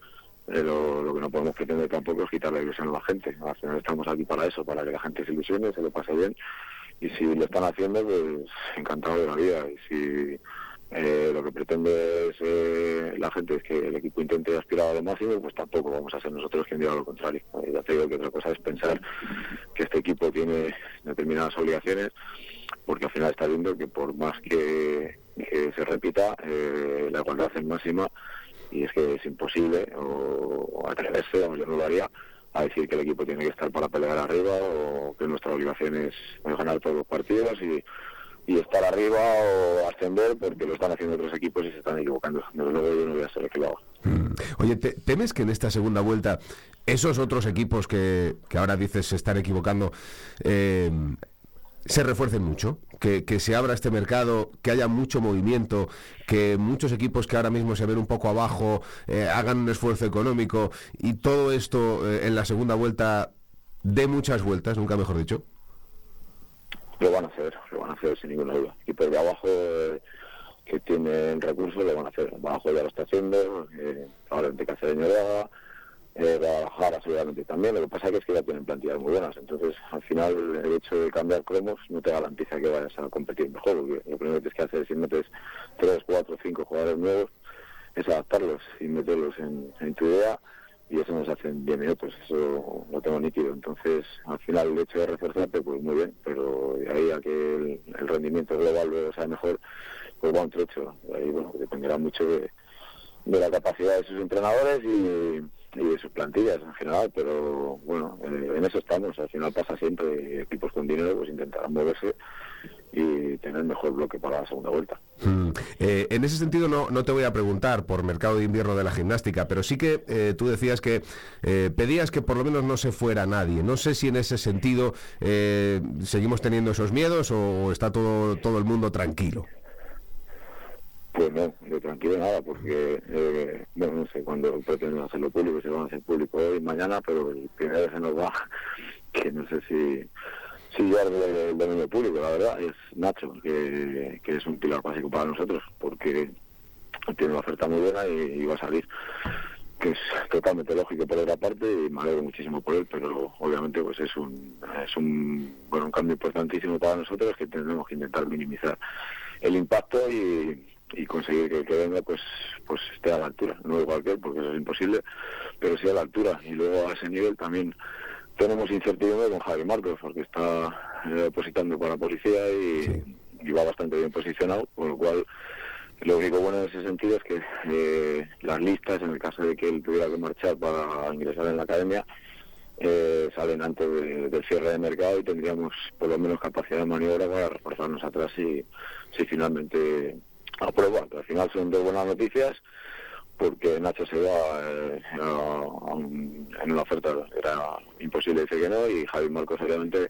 [SPEAKER 21] eh, lo, que no podemos pretender tampoco es quitar la ilusión a la gente. Al final estamos aquí para eso, para que la gente se ilusione, se lo pase bien. Y si lo están haciendo, pues encantado de la vida. Y si eh, lo que pretende es, eh, la gente es que el equipo intente aspirar a lo máximo, pues tampoco vamos a ser nosotros quien diga lo contrario. Eh, ya te digo que otra cosa es pensar que este equipo tiene determinadas obligaciones, porque al final está viendo que por más que, que se repita, la igualdad es máxima y es que es imposible o, atreverse, o yo no lo haría, a decir que el equipo tiene que estar para pelear arriba o que nuestra obligación es, ganar todos los partidos y, estar arriba o ascender porque lo están haciendo otros equipos y se están equivocando. Desde luego yo no voy a ser el haga.
[SPEAKER 20] Oye, ¿te- ¿temes que en esta segunda vuelta esos otros equipos que, que ahora dices se están equivocando eh, se refuercen mucho? Que, que se abra este mercado, que haya mucho movimiento, que muchos equipos que ahora mismo se ven un poco abajo eh, hagan un esfuerzo económico y todo esto eh, en la segunda vuelta dé muchas vueltas, nunca mejor dicho.
[SPEAKER 21] Lo van a hacer, lo van a hacer sin ninguna duda. Equipos de abajo eh, que tienen recursos lo van a hacer. Abajo ya lo está haciendo, eh, probablemente Cacereño lo haga, eh, Guadalajara seguramente también. Lo que pasa que es que ya tienen plantillas muy buenas. Entonces, al final, el hecho de cambiar cromos no te garantiza que vayas a competir mejor. Porque lo primero que tienes que hacer si metes tres, cuatro, cinco jugadores nuevos es adaptarlos y meterlos en, en tu idea y eso nos hacen 10 minutos, eso lo tengo nítido. Entonces, al final, el hecho de reforzarte, pues muy bien, pero de ahí a que el, rendimiento global luego sea mejor, pues va un trecho. Ahí, bueno, dependerá mucho de la capacidad de sus entrenadores y, y de sus plantillas en general, pero bueno, eh, en eso estamos. Al final pasa siempre. Equipos con dinero pues intentarán moverse y tener mejor bloque para la segunda vuelta.
[SPEAKER 20] Mm. Eh, en ese sentido no, no te voy a preguntar por mercado de invierno de la gimnástica, pero sí que eh, tú decías que eh, pedías que por lo menos no se fuera nadie. No sé si en ese sentido seguimos teniendo esos miedos o está todo, todo el mundo tranquilo.
[SPEAKER 21] Pues no, de tranquilo nada, porque, eh, bueno, no sé cuándo pretenden hacerlo público, si van a hacer público hoy, mañana, pero el primero se nos va, que no sé si, si ya el, dominio público, la verdad, es Nacho, que, que es un pilar básico para nosotros, porque tiene una oferta muy buena y, va a salir que es totalmente lógico por otra parte y me alegro muchísimo por él, pero obviamente pues es un es un bueno un cambio importantísimo para nosotros que tenemos que intentar minimizar el impacto y, y conseguir que el que venga pues pues esté a la altura, no igual que él porque eso es imposible, pero sí a la altura. Y luego a ese nivel también tenemos incertidumbre con Javi Marcos porque está eh, depositando para la policía y, y va bastante bien posicionado, con lo cual lo único bueno en ese sentido es que eh, las listas, en el caso de que él tuviera que marchar para ingresar en la academia, eh, salen antes de- del cierre de mercado y tendríamos por lo menos capacidad de maniobra para reforzarnos atrás si, si finalmente aprueba. Que al final son dos buenas noticias porque Nacho se va eh, a- a en una oferta, era imposible decir que no y Javi Marcos obviamente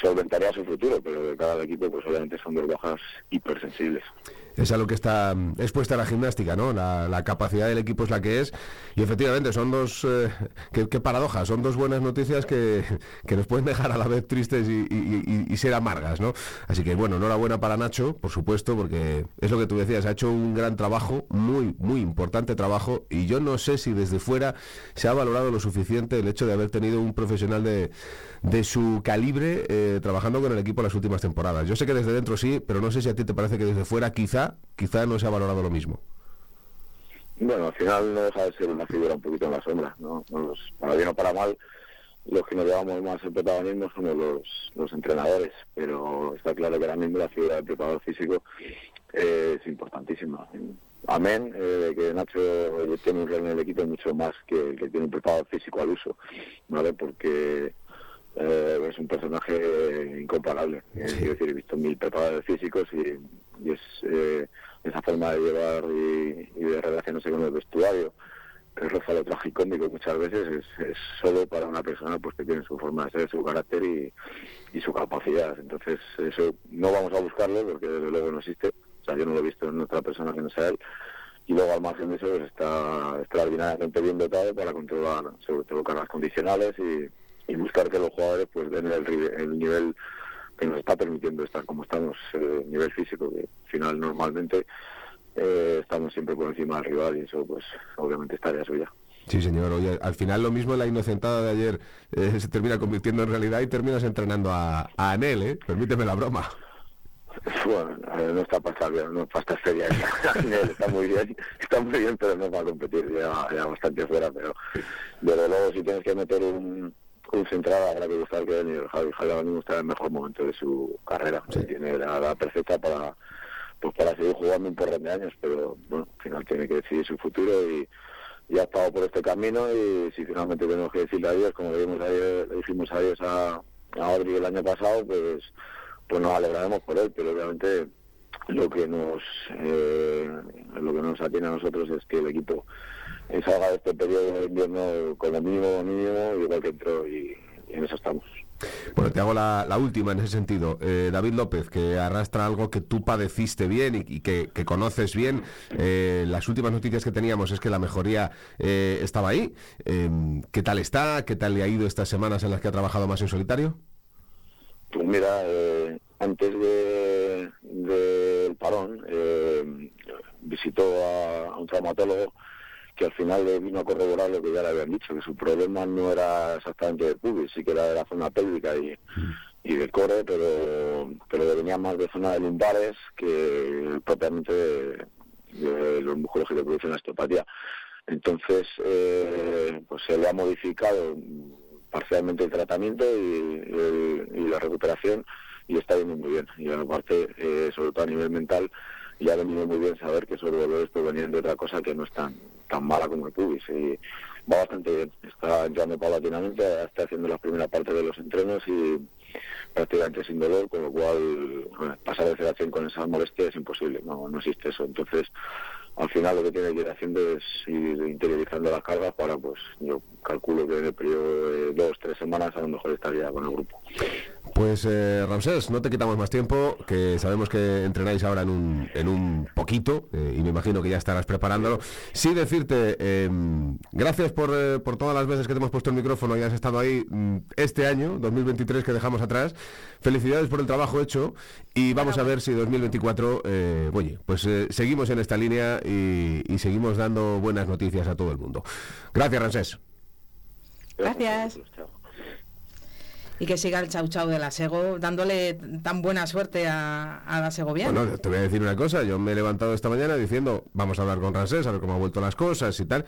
[SPEAKER 21] solventaría su futuro, pero de cara al equipo pues obviamente son dos bajas hipersensibles.
[SPEAKER 20] Es a lo que está mm, expuesta la gimnástica, ¿no? La, capacidad del equipo es la que es. Y efectivamente, son dos. eh, qué, qué paradoja, son dos buenas noticias que, que nos pueden dejar a la vez tristes y, y- y- y ser amargas, ¿no? Así que, bueno, enhorabuena para Nacho, por supuesto, porque es lo que tú decías, ha hecho un gran trabajo, muy, muy importante trabajo. Y yo no sé si desde fuera se ha valorado lo suficiente el hecho de haber tenido un profesional de, de su calibre eh, trabajando con el equipo las últimas temporadas. Yo sé que desde dentro sí, pero no sé si a ti te parece que desde fuera quizá, quizá no se ha valorado lo mismo.
[SPEAKER 21] Bueno, al final no deja de ser una figura un poquito en la sombra, ¿no? Para bien o para mal, los que nos llevamos más el protagonismo somos los, los entrenadores, pero está claro que ahora mismo la figura del preparador físico eh, es importantísima. Amén, eh, que Nacho eh, tiene un rol en el equipo mucho más que el que tiene un preparador físico al uso, ¿vale? Porque eh, es un personaje incomparable. Quiero decir, he visto mil preparadores físicos y, y es eh, esa forma de llevar y, y de relacionarse con el vestuario que roza lo tragicómico muchas veces es, es solo para una persona pues que tiene su forma de ser, su carácter y, y su capacidad. Entonces eso no vamos a buscarlo porque desde luego no existe. O sea, yo no lo he visto en otra persona que no sea él. Y luego al margen de eso pues, está extraordinariamente bien dotado para controlar sobre todo cargas condicionales y, y buscar que los jugadores pues den el, el nivel que nos está permitiendo estar como estamos, eh, nivel físico, que al final normalmente eh, estamos siempre por encima del rival y eso pues obviamente es tarea suya.
[SPEAKER 20] Sí, señor. Oye, al final lo mismo la inocentada de ayer eh, se termina convirtiendo en realidad y terminas entrenando a, a Anel, ¿eh? Permíteme la broma.
[SPEAKER 21] Bueno, no está para estar bien, no para estar seria. Él está muy bien, está muy bien, pero no para competir, ya, ya bastante fuera, pero desde luego si tienes que meter un, un central habrá que buscar que venir. Javi, Javi mismo está en el mejor momento de su carrera, tiene la edad perfecta para pues para seguir jugando un porrón de años, pero bueno, al final tiene que decidir su futuro y, y ha estado por este camino y si finalmente tenemos que decirle adiós, como le dijimos adiós, le dijimos adiós a, a Audrey el año pasado, pues pues nos alegraremos por él, pero obviamente lo que nos eh, lo que nos atiene a nosotros es que el equipo salga de este periodo de invierno con lo mínimo mínimo, igual que entró y, y en eso estamos.
[SPEAKER 20] Bueno, te hago la, la última en ese sentido. Eh, David López, que arrastra algo que tú padeciste bien y, y que, que conoces bien. Eh, las últimas noticias que teníamos es que la mejoría eh, estaba ahí. Eh, ¿Qué tal está? ¿Qué tal le ha ido estas semanas en las que ha trabajado más en solitario?
[SPEAKER 21] Pues mira, eh, antes de- del parón eh, visitó a, a un traumatólogo que al final le vino a corroborar lo que ya le habían dicho, que su problema no era exactamente de pubis, sí que era de la zona pélvica y, y del core, pero, pero venía más de zona de lumbares que propiamente de, de los músculos que le producen la osteopatía. Entonces, eh, pues se le ha modificado parcialmente el tratamiento y, el- y la recuperación y está yendo muy bien. Y aparte, eh, sobre todo a nivel mental, y ha venido muy bien saber que esos dolores pues venían de otra cosa que no es tan, tan mala como el pubis. Y va bastante bien. Está entrando paulatinamente, está haciendo la primera parte de los entrenos y prácticamente sin dolor, con lo cual pasar de 0 a 100 con esa molestia es imposible, no, no existe eso. Entonces, al final lo que tiene que ir haciendo es ir interiorizando las cargas para, pues, yo calculo que en el periodo de dos, tres semanas a lo mejor estaría con el grupo.
[SPEAKER 20] Pues eh, Ramsés, no te quitamos más tiempo, que sabemos que entrenáis ahora en un, en un poquito eh, y me imagino que ya estarás preparándolo. Sí decirte, eh, gracias por, eh, por todas las veces que te hemos puesto el micrófono y has estado ahí mm, este año, 2023 que dejamos atrás. Felicidades por el trabajo hecho y vamos a ver si 2024, eh, oye, pues eh, seguimos en esta línea y, y seguimos dando buenas noticias a todo el mundo. Gracias, Ramsés.
[SPEAKER 2] Gracias. Y que siga el chau chau de la Sego dándole tan buena suerte a, la segoviana.
[SPEAKER 20] Bueno, te voy a decir una cosa, yo me he levantado esta mañana diciendo, vamos a hablar con Ramsés, a ver cómo han vuelto las cosas y tal,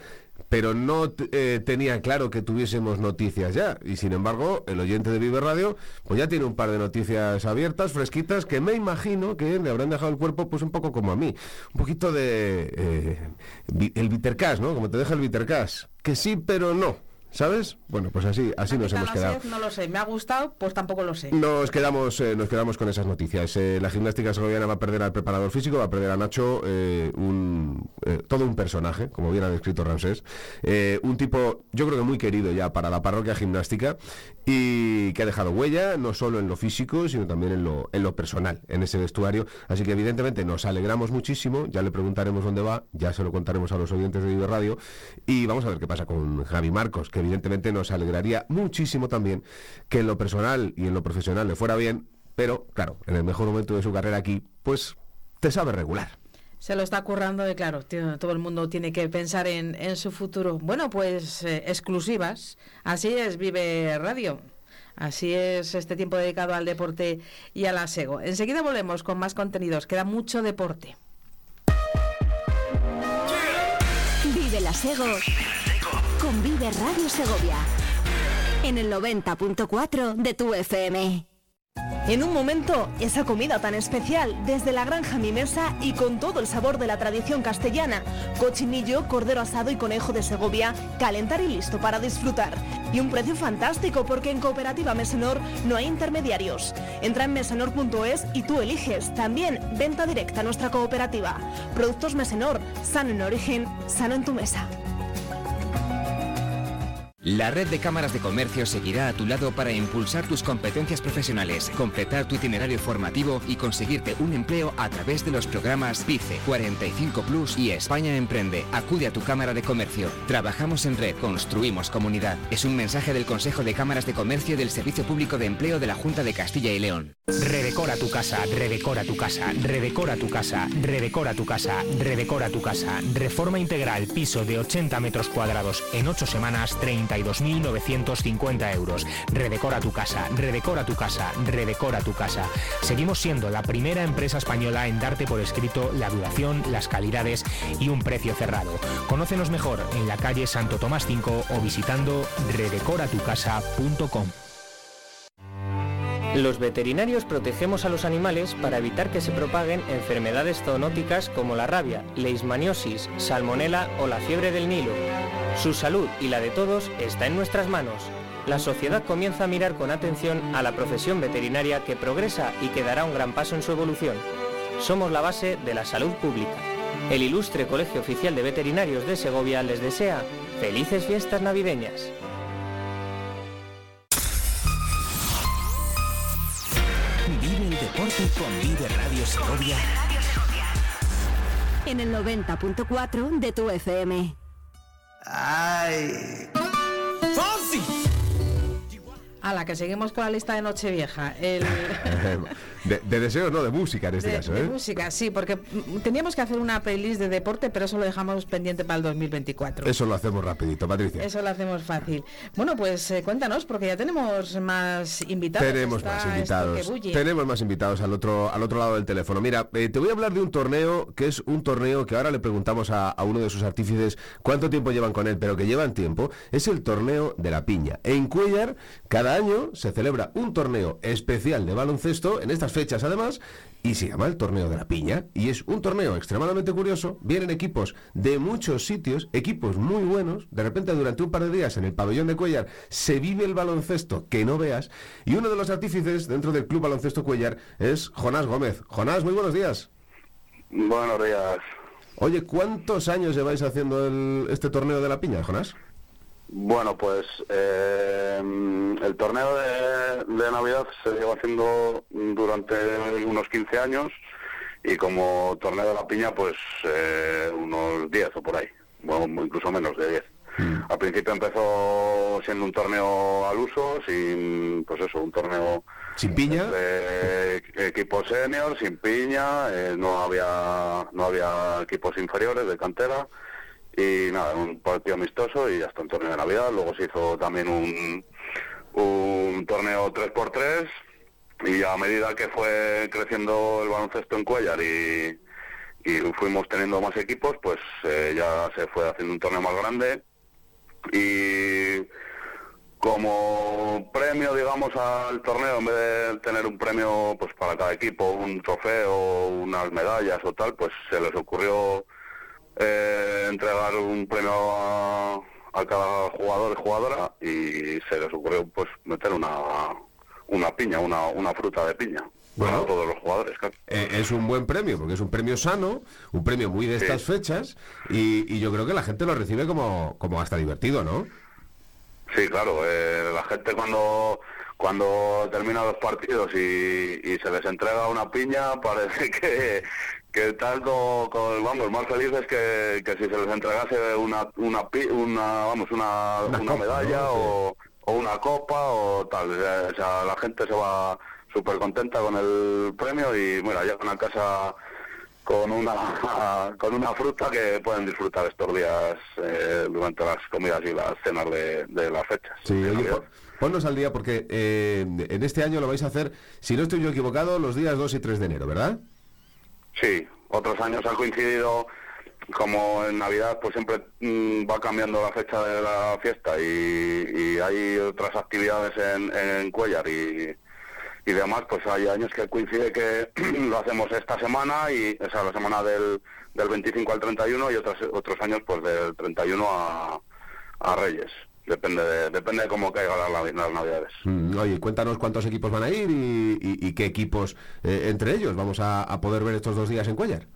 [SPEAKER 20] pero no eh, tenía claro que tuviésemos noticias ya, y sin embargo, el oyente de Vive Radio, pues ya tiene un par de noticias abiertas, fresquitas, que me imagino que le habrán dejado el cuerpo pues un poco como a mí, un poquito de... eh, el Vitercas, ¿no? Como te deja el Vitercas, que sí, pero no, ¿sabes? Bueno, pues así, así nos hemos quedado.
[SPEAKER 2] sed no lo sé, me ha gustado, pues tampoco lo sé.
[SPEAKER 20] Nos quedamos, eh, nos quedamos con esas noticias. Eh, la gimnástica segoviana va a perder al preparador físico, va a perder a Nacho, eh, un, eh, todo un personaje, como bien ha descrito Ramsés. Eh, un tipo, yo creo que muy querido ya para la parroquia gimnástica y que ha dejado huella, no solo en lo físico, sino también en lo, en lo personal, en ese vestuario. Así que evidentemente nos alegramos muchísimo, ya le preguntaremos dónde va, ya se lo contaremos a los oyentes de Vive Radio y vamos a ver qué pasa con Javi Marcos, que evidentemente nos alegraría muchísimo también que en lo personal y en lo profesional le fuera bien, pero claro, en el mejor momento de su carrera aquí, pues te sabe regular.
[SPEAKER 2] Se lo está currando y claro, tío, todo el mundo tiene que pensar en, en su futuro. Bueno, pues eh, exclusivas. Así es, Vive Radio. Así es este tiempo dedicado al deporte y al asego. Enseguida volvemos con más contenidos. Queda mucho deporte.
[SPEAKER 9] Vive la Sego con Vive Radio Segovia. En el 90.4 de tu FM.
[SPEAKER 22] En un momento, esa comida tan especial, desde la granja mi mesa y con todo el sabor de la tradición castellana. Cochinillo, cordero asado y conejo de Segovia, calentar y listo para disfrutar. Y un precio fantástico porque en Cooperativa Mesenor no hay intermediarios. Entra en mesenor.es y tú eliges. También venta directa a nuestra cooperativa. Productos Mesenor, sano en origen, sano en tu mesa.
[SPEAKER 7] La red de cámaras de comercio seguirá a tu lado para impulsar tus competencias profesionales, completar tu itinerario formativo y conseguirte un empleo a través de los programas PICE, 45 Plus y España Emprende. Acude a tu cámara de comercio. Trabajamos en red, construimos comunidad. Es un mensaje del Consejo de Cámaras de Comercio del Servicio Público de Empleo de la Junta de Castilla y León.
[SPEAKER 23] Redecora tu casa, redecora tu casa, redecora tu casa, redecora tu casa, redecora tu casa. Reforma integral, piso de 80 metros cuadrados en 8 semanas, 32.950 euros. Redecora tu casa, redecora tu casa, redecora tu casa. Seguimos siendo la primera empresa española en darte por escrito la duración, las calidades y un precio cerrado. Conócenos mejor en la calle Santo Tomás 5 o visitando redecoratucasa.com.
[SPEAKER 24] Los veterinarios protegemos a los animales para evitar que se propaguen enfermedades zoonóticas como la rabia, leishmaniosis, salmonela o la fiebre del Nilo. Su salud y la de todos está en nuestras manos. La sociedad comienza a mirar con atención a la profesión veterinaria que progresa y que dará un gran paso en su evolución. Somos la base de la salud pública. El ilustre Colegio Oficial de Veterinarios de Segovia les desea felices fiestas navideñas.
[SPEAKER 25] Deporte con Vive Radio Segovia.
[SPEAKER 9] En el 90.4 de tu FM.
[SPEAKER 25] ¡Ay!
[SPEAKER 2] A la que seguimos con la lista de Nochevieja. El,
[SPEAKER 20] De, de deseos, no, de música en este
[SPEAKER 2] de,
[SPEAKER 20] caso,
[SPEAKER 2] de
[SPEAKER 20] ¿eh?
[SPEAKER 2] música, sí, porque teníamos que hacer una playlist de deporte, pero eso lo dejamos pendiente para el 2024.
[SPEAKER 20] Eso lo hacemos rapidito, Patricia.
[SPEAKER 2] Eso lo hacemos fácil. Bueno, pues eh, cuéntanos, porque ya tenemos más invitados.
[SPEAKER 20] Tenemos más invitados. Tenemos más invitados al otro, al otro lado del teléfono. Mira, eh, te voy a hablar de un torneo que es un torneo que ahora le preguntamos a, a uno de sus artífices cuánto tiempo llevan con él, pero que llevan tiempo. Es el torneo de la piña. En Cuellar, cada año se celebra un torneo especial de baloncesto, en estas fechas además, y se llama el Torneo de la Piña. Y es un torneo extremadamente curioso. Vienen equipos de muchos sitios, equipos muy buenos. De repente, durante un par de días en el pabellón de Cuellar se vive el baloncesto que no veas. Y uno de los artífices dentro del Club Baloncesto Cuellar es Jonás Gómez. Jonás, muy buenos días.
[SPEAKER 26] Buenos días.
[SPEAKER 20] Oye, ¿cuántos años lleváis haciendo el- este torneo de la Piña, Jonás?
[SPEAKER 26] Bueno, pues eh, el torneo de, de Navidad se lleva haciendo durante unos 15 años y como torneo de la piña, pues eh, unos 10 o por ahí, bueno, incluso menos de 10. Al principio empezó siendo un torneo al uso, sin, pues eso, un torneo
[SPEAKER 20] sin piña,
[SPEAKER 26] de equipos senior, sin piña, eh, no había no había equipos inferiores de cantera y nada, un partido amistoso y hasta un torneo de Navidad. Luego se hizo también un, un torneo 3x3 y a medida que fue creciendo el baloncesto en Cuellar y, y fuimos teniendo más equipos, pues eh, ya se fue haciendo un torneo más grande y como premio, digamos, al torneo, en vez de tener un premio pues para cada equipo, un trofeo, unas medallas o tal, pues se les ocurrió eh, entregar un premio a, a cada jugador y jugadora y se les ocurrió pues meter una, una piña, una, una fruta de piña.
[SPEAKER 20] Bueno.
[SPEAKER 26] para todos los jugadores, claro.
[SPEAKER 20] Eh, es un buen premio, porque es un premio sano, un premio muy de estas fechas, y, y yo creo que la gente lo recibe como, como hasta divertido, ¿no?
[SPEAKER 26] Sí, claro. eh, la gente cuando cuando terminan los partidos y, y se les entrega una piña, parece que, que tanto, con- vamos, más felices que, que si se les entregase una una, una vamos una, una, medalla
[SPEAKER 20] ¿no?
[SPEAKER 26] o, o una copa o tal. O sea, la gente se va súper contenta con el premio y mira, llegan a casa con una con una fruta que pueden disfrutar estos días eh, durante las comidas y las cenas de, de las fechas.
[SPEAKER 20] Sí,
[SPEAKER 26] de
[SPEAKER 20] oye, pon- ponnos al día, porque eh, en este año lo vais a hacer, si no estoy yo equivocado, los días 2 y 3 de enero, ¿verdad?
[SPEAKER 26] Sí, otros años ha coincidido, como en Navidad, pues siempre mm, va cambiando la fecha de la fiesta y, y hay otras actividades en, en Cuellar y, y demás, pues hay años que coincide que lo hacemos esta semana, y o sea, la semana del, del 25 al 31 y otros, otros años pues del 31 a, a Reyes. Depende de, depende de cómo caigan las, navi- las Navidades.
[SPEAKER 20] Mm, oye, cuéntanos cuántos equipos van a ir y, y- y qué equipos eh, entre ellos vamos a, a poder ver estos dos días en Cuellar.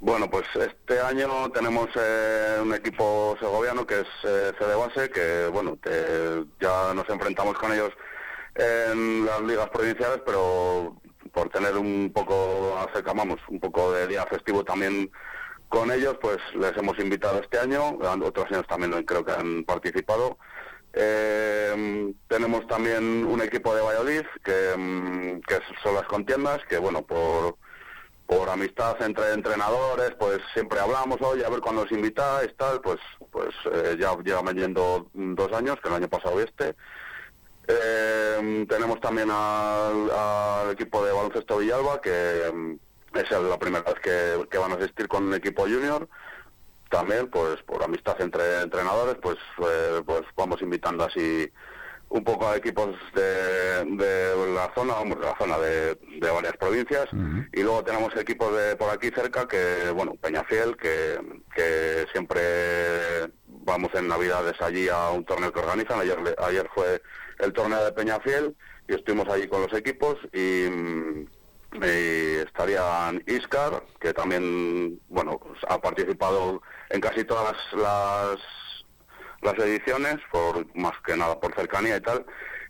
[SPEAKER 26] Bueno, pues este año tenemos eh, un equipo segoviano que es eh, CD Base, que bueno, te- ya nos enfrentamos con ellos en las ligas provinciales, pero por tener un poco, acerca, vamos, un poco de día festivo también con ellos, pues les hemos invitado este año, otros años también creo que han participado. Eh, tenemos también un equipo de Valladolid, que, que son las contiendas, que bueno, por, por amistad entre entrenadores, pues siempre hablamos, oye, a ver cuándo os invitáis, tal, pues pues eh, ya llevan yendo dos años, que el año pasado y este. Eh, tenemos también al equipo de baloncesto Villalba, que mm, es la primera vez que, que van a asistir con un equipo junior. También, pues por amistad entre entrenadores, pues, eh, pues vamos invitando así un poco a equipos de, de la zona, vamos, de la zona de, de varias provincias. Y luego tenemos equipos de por aquí cerca, que, bueno, Peñafiel, que, que siempre vamos en Navidades allí a un torneo que organizan. Ayer, ayer fue el torneo de Peñafiel y estuvimos allí con los equipos y, y estarían Iscar, que también, bueno, ha participado en casi todas las, las ediciones, por más que nada por cercanía y tal,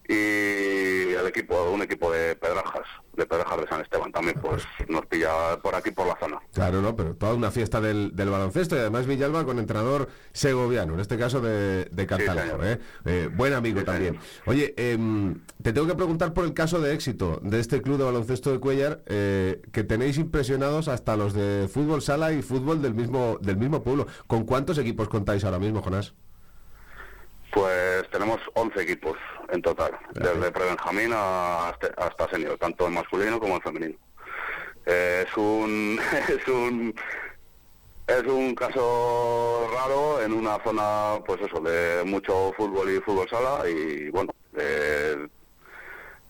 [SPEAKER 26] y el equipo, un equipo de Pedrajas, de Pedrajas de San Esteban también, pues nos pilla por aquí por la zona.
[SPEAKER 20] Claro, no, pero toda una fiesta del, del baloncesto y además Villalba con entrenador segoviano, en este caso de, de ¿eh? Eh, buen amigo también. Oye, em, te tengo que preguntar por el caso de éxito de este club de baloncesto de Cuellar, eh, que tenéis impresionados hasta los de fútbol sala y fútbol del mismo, del mismo pueblo. ¿Con cuántos equipos contáis ahora mismo, Jonás?
[SPEAKER 26] Tenemos 11 equipos en total, desde prebenjamín hasta, hasta senior, tanto en masculino como en femenino. Eh, es un es un es un caso raro en una zona, pues eso, de mucho fútbol y fútbol sala y bueno, eh,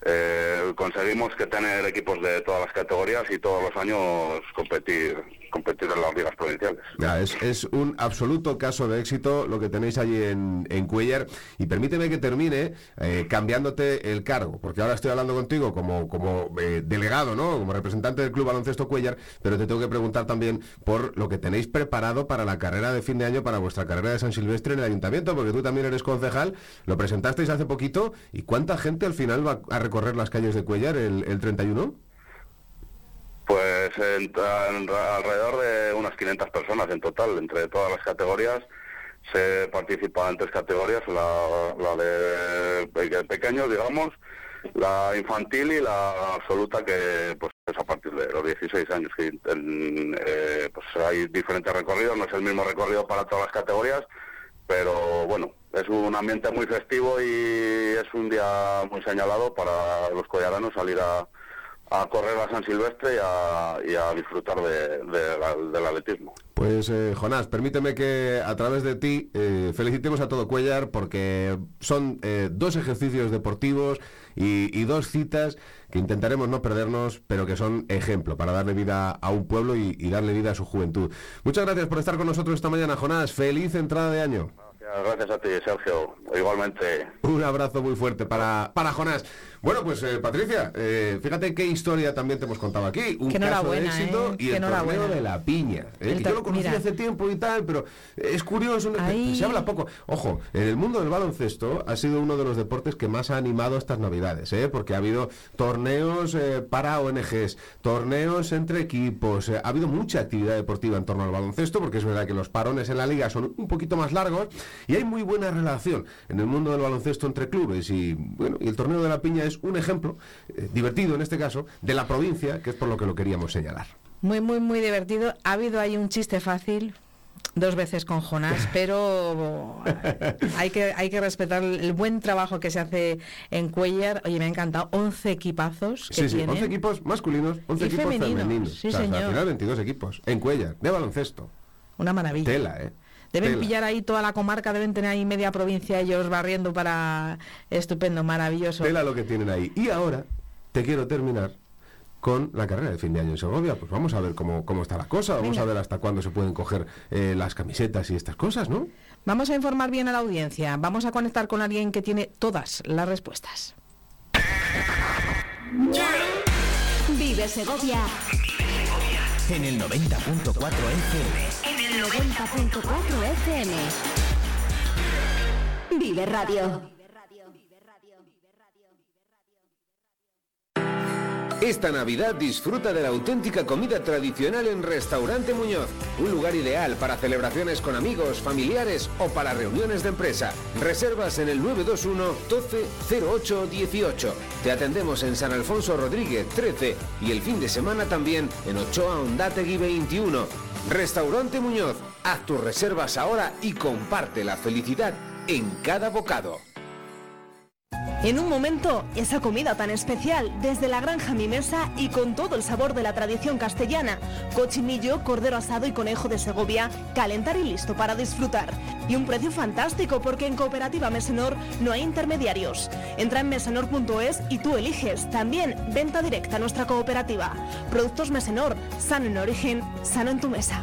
[SPEAKER 26] eh, conseguimos que tener equipos de todas las categorías y todos los años competir competir en las ligas provinciales.
[SPEAKER 20] Es un absoluto caso de éxito lo que tenéis allí en, en Cuellar y permíteme que termine eh, cambiándote el cargo, porque ahora estoy hablando contigo como, como eh, delegado, ¿no? como representante del Club Baloncesto Cuellar, pero te tengo que preguntar también por lo que tenéis preparado para la carrera de fin de año, para vuestra carrera de San Silvestre en el Ayuntamiento, porque tú también eres concejal, lo presentasteis hace poquito y ¿cuánta gente al final va a recorrer las calles de Cuellar el, el 31?
[SPEAKER 26] Pues alrededor de unas 500 personas en total, entre todas las categorías. Se participa en tres categorías, la, la de pe- pequeños, digamos, la infantil y la absoluta, que pues es a partir de los 16 años. Eh, pues hay diferentes recorridos, no es el mismo recorrido para todas las categorías, pero bueno, es un ambiente muy festivo y es un día muy señalado para los collaranos salir a, a correr a San Silvestre y a, y a disfrutar de- de la- del atletismo.
[SPEAKER 20] Pues eh, Jonás, permíteme que a través de ti eh, felicitemos a todo Cuellar porque son eh, dos ejercicios deportivos y, y dos citas que intentaremos no perdernos, pero que son ejemplo para darle vida a un pueblo y, y darle vida a su juventud. Muchas gracias por estar con nosotros esta mañana, Jonás. Feliz entrada de año.
[SPEAKER 26] Gracias a ti, Sergio. Igualmente.
[SPEAKER 20] Un abrazo muy fuerte para, para Jonás. Bueno, pues eh, Patricia, eh, fíjate qué historia también te hemos contado aquí. Un
[SPEAKER 2] Qué
[SPEAKER 20] caso de éxito
[SPEAKER 2] ¿eh?
[SPEAKER 20] y el torneo de la piña. eh, que
[SPEAKER 2] tor-
[SPEAKER 20] yo lo conocí
[SPEAKER 2] mira.
[SPEAKER 20] hace tiempo y tal, pero es curioso, se habla poco. Ojo, en el mundo del baloncesto ha sido uno de los deportes que más ha animado estas navidades, ¿eh? porque ha habido torneos eh, para ONGs, torneos entre equipos, eh, ha habido mucha actividad deportiva en torno al baloncesto, porque es verdad que los parones en la liga son un poquito más largos y hay muy buena relación en el mundo del baloncesto entre clubes y bueno, y el torneo de la piña es un ejemplo, eh, divertido en este caso, de la provincia, que es por lo que lo queríamos señalar.
[SPEAKER 2] Muy, muy, muy divertido. Ha habido ahí un chiste fácil. Dos veces con Jonás, pero hay que, hay que respetar el buen trabajo que se hace en Cuellar. Oye, me ha encantado. 11 equipazos que
[SPEAKER 20] Sí, sí,
[SPEAKER 2] tienen.
[SPEAKER 20] 11 equipos masculinos, 11
[SPEAKER 2] Y
[SPEAKER 20] equipos
[SPEAKER 2] femeninos,
[SPEAKER 20] femeninos.
[SPEAKER 2] sí,
[SPEAKER 20] O sea,
[SPEAKER 2] señor.
[SPEAKER 20] Al final 22 equipos, en Cuellar, de baloncesto.
[SPEAKER 2] Una maravilla.
[SPEAKER 20] Tela, ¿eh?
[SPEAKER 2] Deben
[SPEAKER 20] Tela.
[SPEAKER 2] pillar ahí toda la comarca, deben tener ahí media provincia ellos barriendo para... Estupendo, maravilloso.
[SPEAKER 20] Tela lo que tienen ahí. Y ahora te quiero terminar con la carrera de fin de año en Segovia. Pues vamos a ver cómo, cómo está la cosa, vamos
[SPEAKER 2] Venga.
[SPEAKER 20] a ver hasta cuándo se pueden coger eh, las camisetas y estas cosas, ¿no?
[SPEAKER 2] Vamos a informar bien a la audiencia. Vamos a conectar con alguien que tiene todas las respuestas.
[SPEAKER 9] Vive Segovia
[SPEAKER 25] En el 90.4 FM.
[SPEAKER 9] En el 90.4 FM. Vive Radio.
[SPEAKER 27] Esta Navidad disfruta de la auténtica comida tradicional en Restaurante Muñoz, un lugar ideal para celebraciones con amigos, familiares o para reuniones de empresa. Reservas en el 921 12 08 18. Te atendemos en San Alfonso Rodríguez 13 y el fin de semana también en Ochoa Ondategui 21. Restaurante Muñoz, haz tus reservas ahora y comparte la felicidad en cada bocado.
[SPEAKER 22] En un momento, esa comida tan especial, desde la granja a mi mesa y con todo el sabor de la tradición castellana. Cochinillo, cordero asado y conejo de Segovia, calentar y listo para disfrutar. Y un precio fantástico porque en Cooperativa Mesenor no hay intermediarios. Entra en mesenor.es y tú eliges. También venta directa a nuestra cooperativa. Productos Mesenor, sano en origen, sano en tu mesa.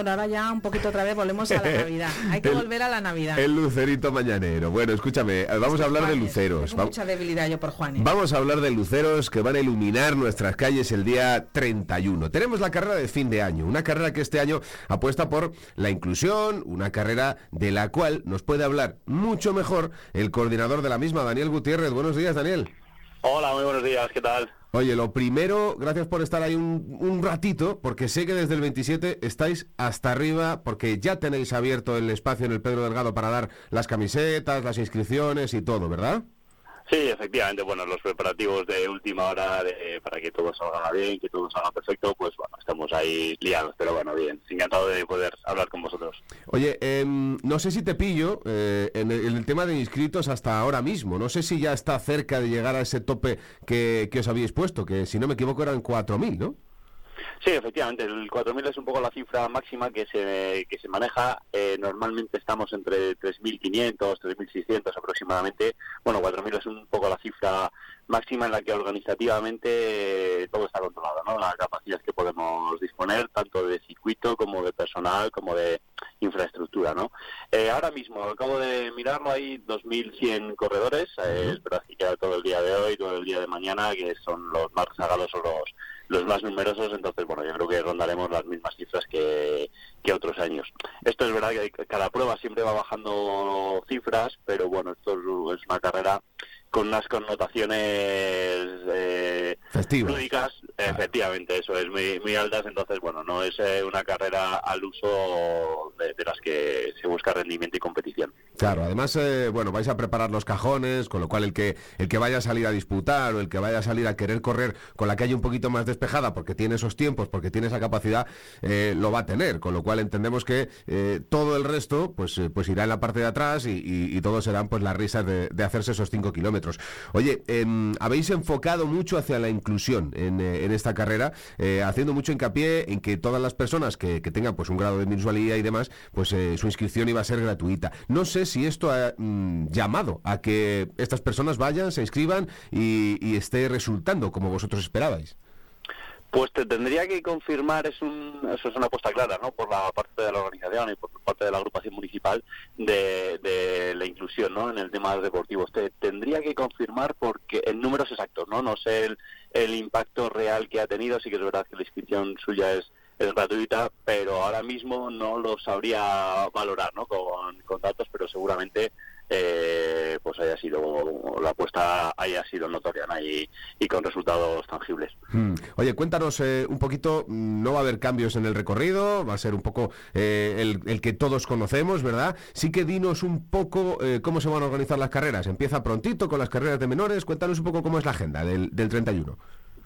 [SPEAKER 2] Bueno, ahora ya un poquito otra vez volvemos a la Navidad. Hay que
[SPEAKER 20] El-
[SPEAKER 2] volver a la Navidad.
[SPEAKER 20] El lucerito mañanero. Bueno, escúchame, eh, vamos a hablar de luceros.
[SPEAKER 2] Tengo mucha debilidad yo por Juan. ¿eh?
[SPEAKER 20] Vamos a hablar de luceros que van a iluminar nuestras calles el día 31. Tenemos la carrera de fin de año, una carrera que este año apuesta por la inclusión, una carrera de la cual nos puede hablar mucho mejor el coordinador de la misma, Daniel Gutiérrez. Buenos días, Daniel.
[SPEAKER 28] Hola, muy buenos días, ¿qué tal?
[SPEAKER 20] Oye, lo primero, gracias por estar ahí un, un, ratito, porque sé que desde el 27 estáis hasta arriba, porque ya tenéis abierto el espacio en el Pedro Delgado para dar las camisetas, las inscripciones y todo, ¿verdad?
[SPEAKER 28] Sí, efectivamente, bueno, los preparativos de última hora para que todo salga bien, que todo salga perfecto, pues bueno, estamos ahí liados, pero bueno, bien, encantado de poder hablar con vosotros.
[SPEAKER 20] Oye, eh, no sé si te pillo eh, en, el, tema de inscritos hasta ahora mismo, no sé si ya está cerca de llegar a ese tope que, que os habíais puesto, que si no me equivoco eran 4.000, ¿no?
[SPEAKER 28] Sí, efectivamente, el 4.000 es un poco la cifra máxima que se, que se maneja. Eh, normalmente estamos entre 3.500, 3.600 aproximadamente. Bueno, 4.000 es un poco la cifra máxima en la que organizativamente eh, todo está controlado, ¿no? La capacidad que podemos disponer, tanto de circuito como de personal, como de infraestructura, ¿no? Eh, ahora mismo, acabo de mirarlo, hay 2.100 corredores, eh, es verdad que queda todo el día de hoy, todo el día de mañana, que son los más rezagados o los, los más numerosos, entonces, bueno, yo creo que rondaremos las mismas cifras que, que otros años. Esto es verdad que cada prueba siempre va bajando cifras, pero bueno, esto es una carrera con unas connotaciones eh, lúdicas, efectivamente, eso es muy, muy altas, entonces, bueno, no es eh, una carrera al uso de, de, las que se busca rendimiento y competición.
[SPEAKER 20] Claro, además, eh, bueno, vais a preparar los cajones, con lo cual el que el que vaya a salir a disputar o el que vaya a salir a querer correr con la calle un poquito más despejada, porque tiene esos tiempos, porque tiene esa capacidad, eh, lo va a tener, con lo cual entendemos que eh, todo el resto, pues, pues irá en la parte de atrás y, y, y todos serán pues las risas de, de hacerse esos 5 kilómetros. Oye, eh, habéis enfocado mucho hacia la inclusión en, eh, en esta carrera, eh, haciendo mucho hincapié en que todas las personas que, que tengan pues un grado de minusvalía y demás, pues su inscripción iba a ser gratuita. No sé si esto ha mm, llamado a que estas personas vayan, se inscriban y esté resultando como vosotros esperabais.
[SPEAKER 28] Pues te tendría que confirmar, es un, eso es una apuesta clara, ¿no? Por la parte de la organización y por parte de la agrupación municipal de, de la inclusión, ¿no? En el tema deportivos. Te tendría que confirmar porque en números exactos, ¿no? No sé el, el impacto real que ha tenido. Sí que es verdad que la inscripción suya es es gratuita, pero ahora mismo no lo sabría valorar, ¿no? Con, con datos, pero seguramente eh, pues haya sido la apuesta haya sido notoria ¿no? y, con resultados tangibles.
[SPEAKER 20] Hmm. Oye, cuéntanos eh, un poquito, no va a haber cambios en el recorrido, va a ser un poco eh, el, el, que todos conocemos, ¿verdad? Sí que dinos un poco eh, cómo se van a organizar las carreras. Empieza prontito con las carreras de menores, cuéntanos un poco cómo es la agenda del, del 31.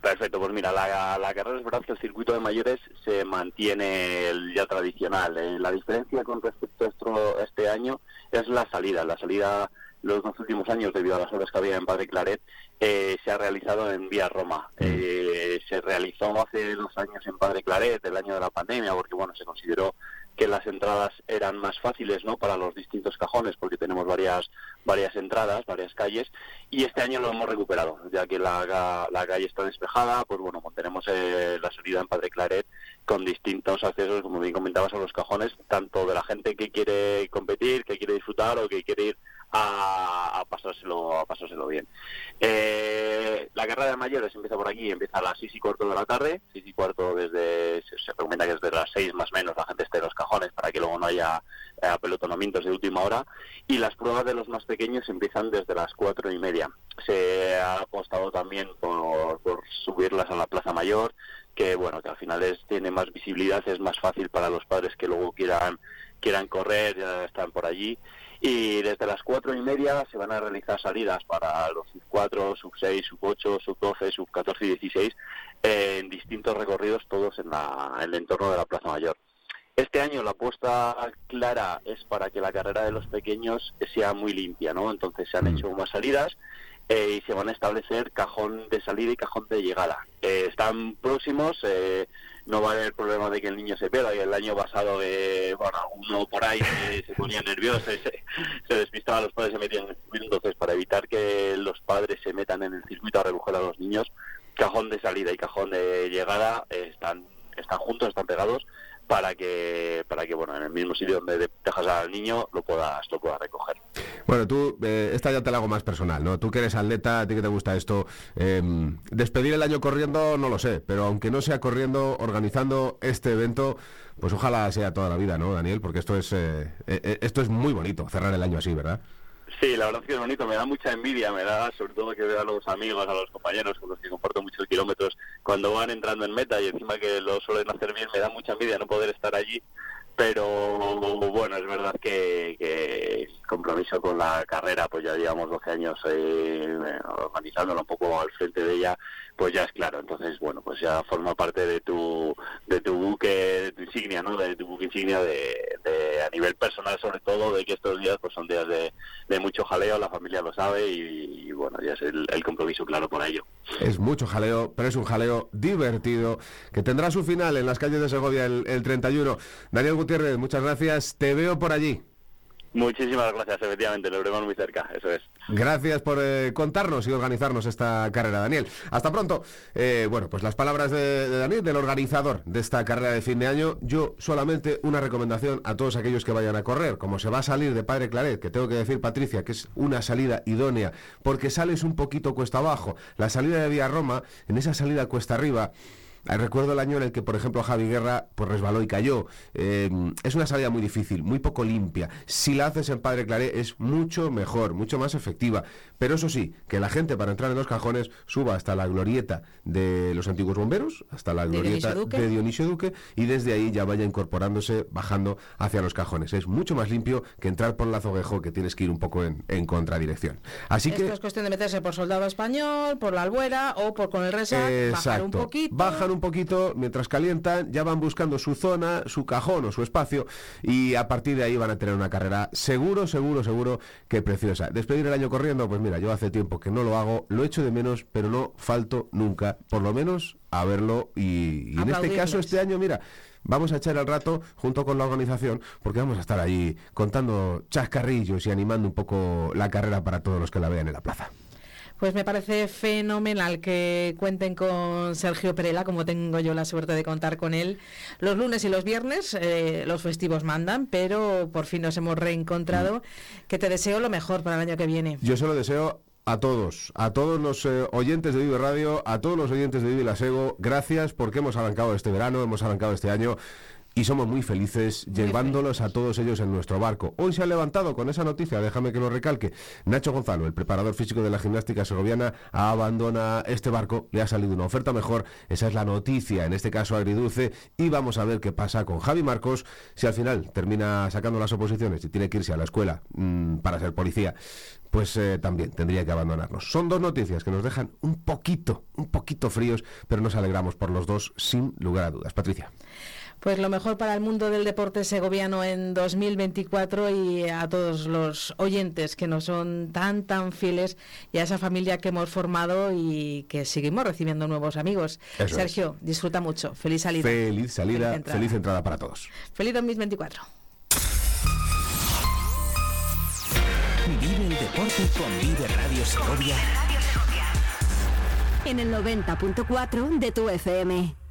[SPEAKER 28] Perfecto, pues mira, la, la, carrera es verdad que el circuito de mayores se mantiene el ya tradicional. Eh, la diferencia con respecto a esto, este año es la salida. La salida los dos últimos años, debido a las obras que había en Padre Claret, eh, se ha realizado en Vía Roma. Eh, se realizó hace dos años en Padre Claret, el año de la pandemia, porque bueno, se consideró que las entradas eran más fáciles no para los distintos cajones porque tenemos varias varias entradas varias calles y este año lo hemos recuperado ya que la, la calle está despejada pues bueno tenemos eh, la salida en Padre Claret con distintos accesos como bien comentabas a los cajones tanto de la gente que quiere competir que quiere disfrutar o que quiere ir a, a, pasárselo a pasárselo bien. Eh, la carrera de mayores empieza por aquí, empieza a las seis y cuarto de la tarde, seis y cuarto desde, se, se recomienda que desde las seis más o menos la gente esté en los cajones para que luego no haya eh, apelotonamientos de última hora y las pruebas de los más pequeños empiezan desde las cuatro y media. Se ha apostado también por, por subirlas a la Plaza Mayor, que bueno, que al final es, tiene más visibilidad, es más fácil para los padres que luego quieran quieran correr, ya están por allí y desde las cuatro y media se van a realizar salidas para los sub 4, sub 6, sub 8, sub 12, sub 14 y 16 eh, en distintos recorridos, todos en, la, en el entorno de la Plaza Mayor. Este año la apuesta clara es para que la carrera de los pequeños sea muy limpia, ¿no? Entonces se han hecho más salidas eh, y se van a establecer cajón de salida y cajón de llegada. Eh, están próximos, eh, no va a haber problema de que el niño se pierda. Y el año pasado, eh, bueno, uno por ahí se, se ponía nervioso, se, se, despistaba, los padres se metían en el circuito. Entonces, para evitar que los padres se metan en el circuito a recoger a los niños, cajón de salida y cajón de llegada eh, están, están juntos, están pegados para que para que bueno en el mismo sitio donde dejas al niño lo puedas lo puedas recoger.
[SPEAKER 20] Bueno tú eh, esta ya te la hago más personal no tú que eres atleta a ti que te gusta esto eh, despedir el año corriendo no lo sé pero aunque no sea corriendo organizando este evento pues ojalá sea toda la vida no Daniel porque esto es eh, esto es muy bonito cerrar el año así verdad
[SPEAKER 28] Sí, la verdad es que es bonito, me da mucha envidia, me da sobre todo que veo a los amigos, a los compañeros con los que comparto muchos kilómetros cuando van entrando en meta y encima que lo suelen hacer bien, me da mucha envidia no poder estar allí pero bueno, es verdad que, compromiso con la carrera, pues ya llevamos 12 años eh, organizándolo un poco al frente de ella, pues ya es claro. Entonces, bueno, pues ya forma parte de tu de tu buque, de tu insignia, ¿no? De tu buque insignia de, de a nivel personal sobre todo, de que estos días pues son días de, de mucho jaleo, la familia lo sabe y, bueno, ya es el, el compromiso claro por ello.
[SPEAKER 20] Es mucho jaleo, pero es un jaleo divertido que tendrá su final en las calles de Segovia el, el 31. Daniel Gutiérrez, muchas gracias. Te veo por allí.
[SPEAKER 28] Muchísimas gracias, efectivamente, lo veremos muy cerca, eso es.
[SPEAKER 20] Gracias por eh, contarnos y organizarnos esta carrera, Daniel. Hasta pronto. Eh, bueno, pues las palabras de, de, Daniel, del organizador de esta carrera de fin de año. Yo solamente una recomendación a todos aquellos que vayan a correr. Como se va a salir de Padre Claret, que tengo que decir, Patricia, que es una salida idónea, porque sales un poquito cuesta abajo. La salida de Vía Roma, en esa salida cuesta arriba, Recuerdo el año en el que, por ejemplo, Javi Guerra pues resbaló y cayó. Eh, es una salida muy difícil, muy poco limpia. Si la haces en Padre Claré es mucho mejor, mucho más efectiva. Pero eso sí, que la gente para entrar en los cajones suba hasta la glorieta de los antiguos bomberos, hasta la glorieta de Dionisio, de Dionisio Duque, y desde ahí ya vaya incorporándose, bajando hacia los cajones. Es mucho más limpio que entrar por el azoguejo, que tienes que ir un poco en, en contradirección. Así
[SPEAKER 2] Esto
[SPEAKER 20] que...
[SPEAKER 2] es cuestión de meterse por soldado español, por la albuera o por con el resac, bajar un poquito.
[SPEAKER 20] Un poquito, mientras calientan, ya van buscando su zona, su cajón o su espacio y a partir de ahí van a tener una carrera seguro, seguro, seguro que preciosa. Despedir el año corriendo, pues mira, yo hace tiempo que no lo hago, lo echo de menos, pero no falto nunca, por lo menos a verlo y, y en este caso este año, mira, vamos a echar el rato junto con la organización porque vamos a estar ahí contando chascarrillos y animando un poco la carrera para todos los que la vean en la plaza.
[SPEAKER 2] Pues me parece fenomenal que cuenten con Sergio Perela, como tengo yo la suerte de contar con él. Los lunes y los viernes eh, los festivos mandan, pero por fin nos hemos reencontrado. Que te deseo lo mejor para el año que viene.
[SPEAKER 20] Yo se lo deseo a todos, a todos los eh, oyentes de Vive Radio, a todos los oyentes de Vive Lasego, gracias porque hemos arrancado este verano, hemos arrancado este año y somos muy felices muy llevándolos a todos ellos en nuestro barco. Hoy se ha levantado con esa noticia, déjame que lo recalque. Nacho Gonzalo, el preparador físico de la gimnástica segoviana, abandona este barco, le ha salido una oferta mejor, esa es la noticia, en este caso agridulce, y vamos a ver qué pasa con Javi Marcos, si al final termina sacando las oposiciones y tiene que irse a la escuela mmm, para ser policía pues eh, también tendría que abandonarnos. Son dos noticias que nos dejan un poquito, un poquito fríos, pero nos alegramos por los dos sin lugar a dudas. Patricia.
[SPEAKER 2] Pues lo mejor para el mundo del deporte segoviano en 2024 y a todos los oyentes que nos son tan, tan fieles y a esa familia que hemos formado y que seguimos recibiendo nuevos amigos. Eso Sergio, es. disfruta mucho. Feliz salida.
[SPEAKER 20] Feliz salida, feliz entrada, feliz entrada para todos.
[SPEAKER 2] Feliz 2024.
[SPEAKER 25] Vive el deporte con Vive Radio Segovia.
[SPEAKER 9] En el 90.4 de tu FM.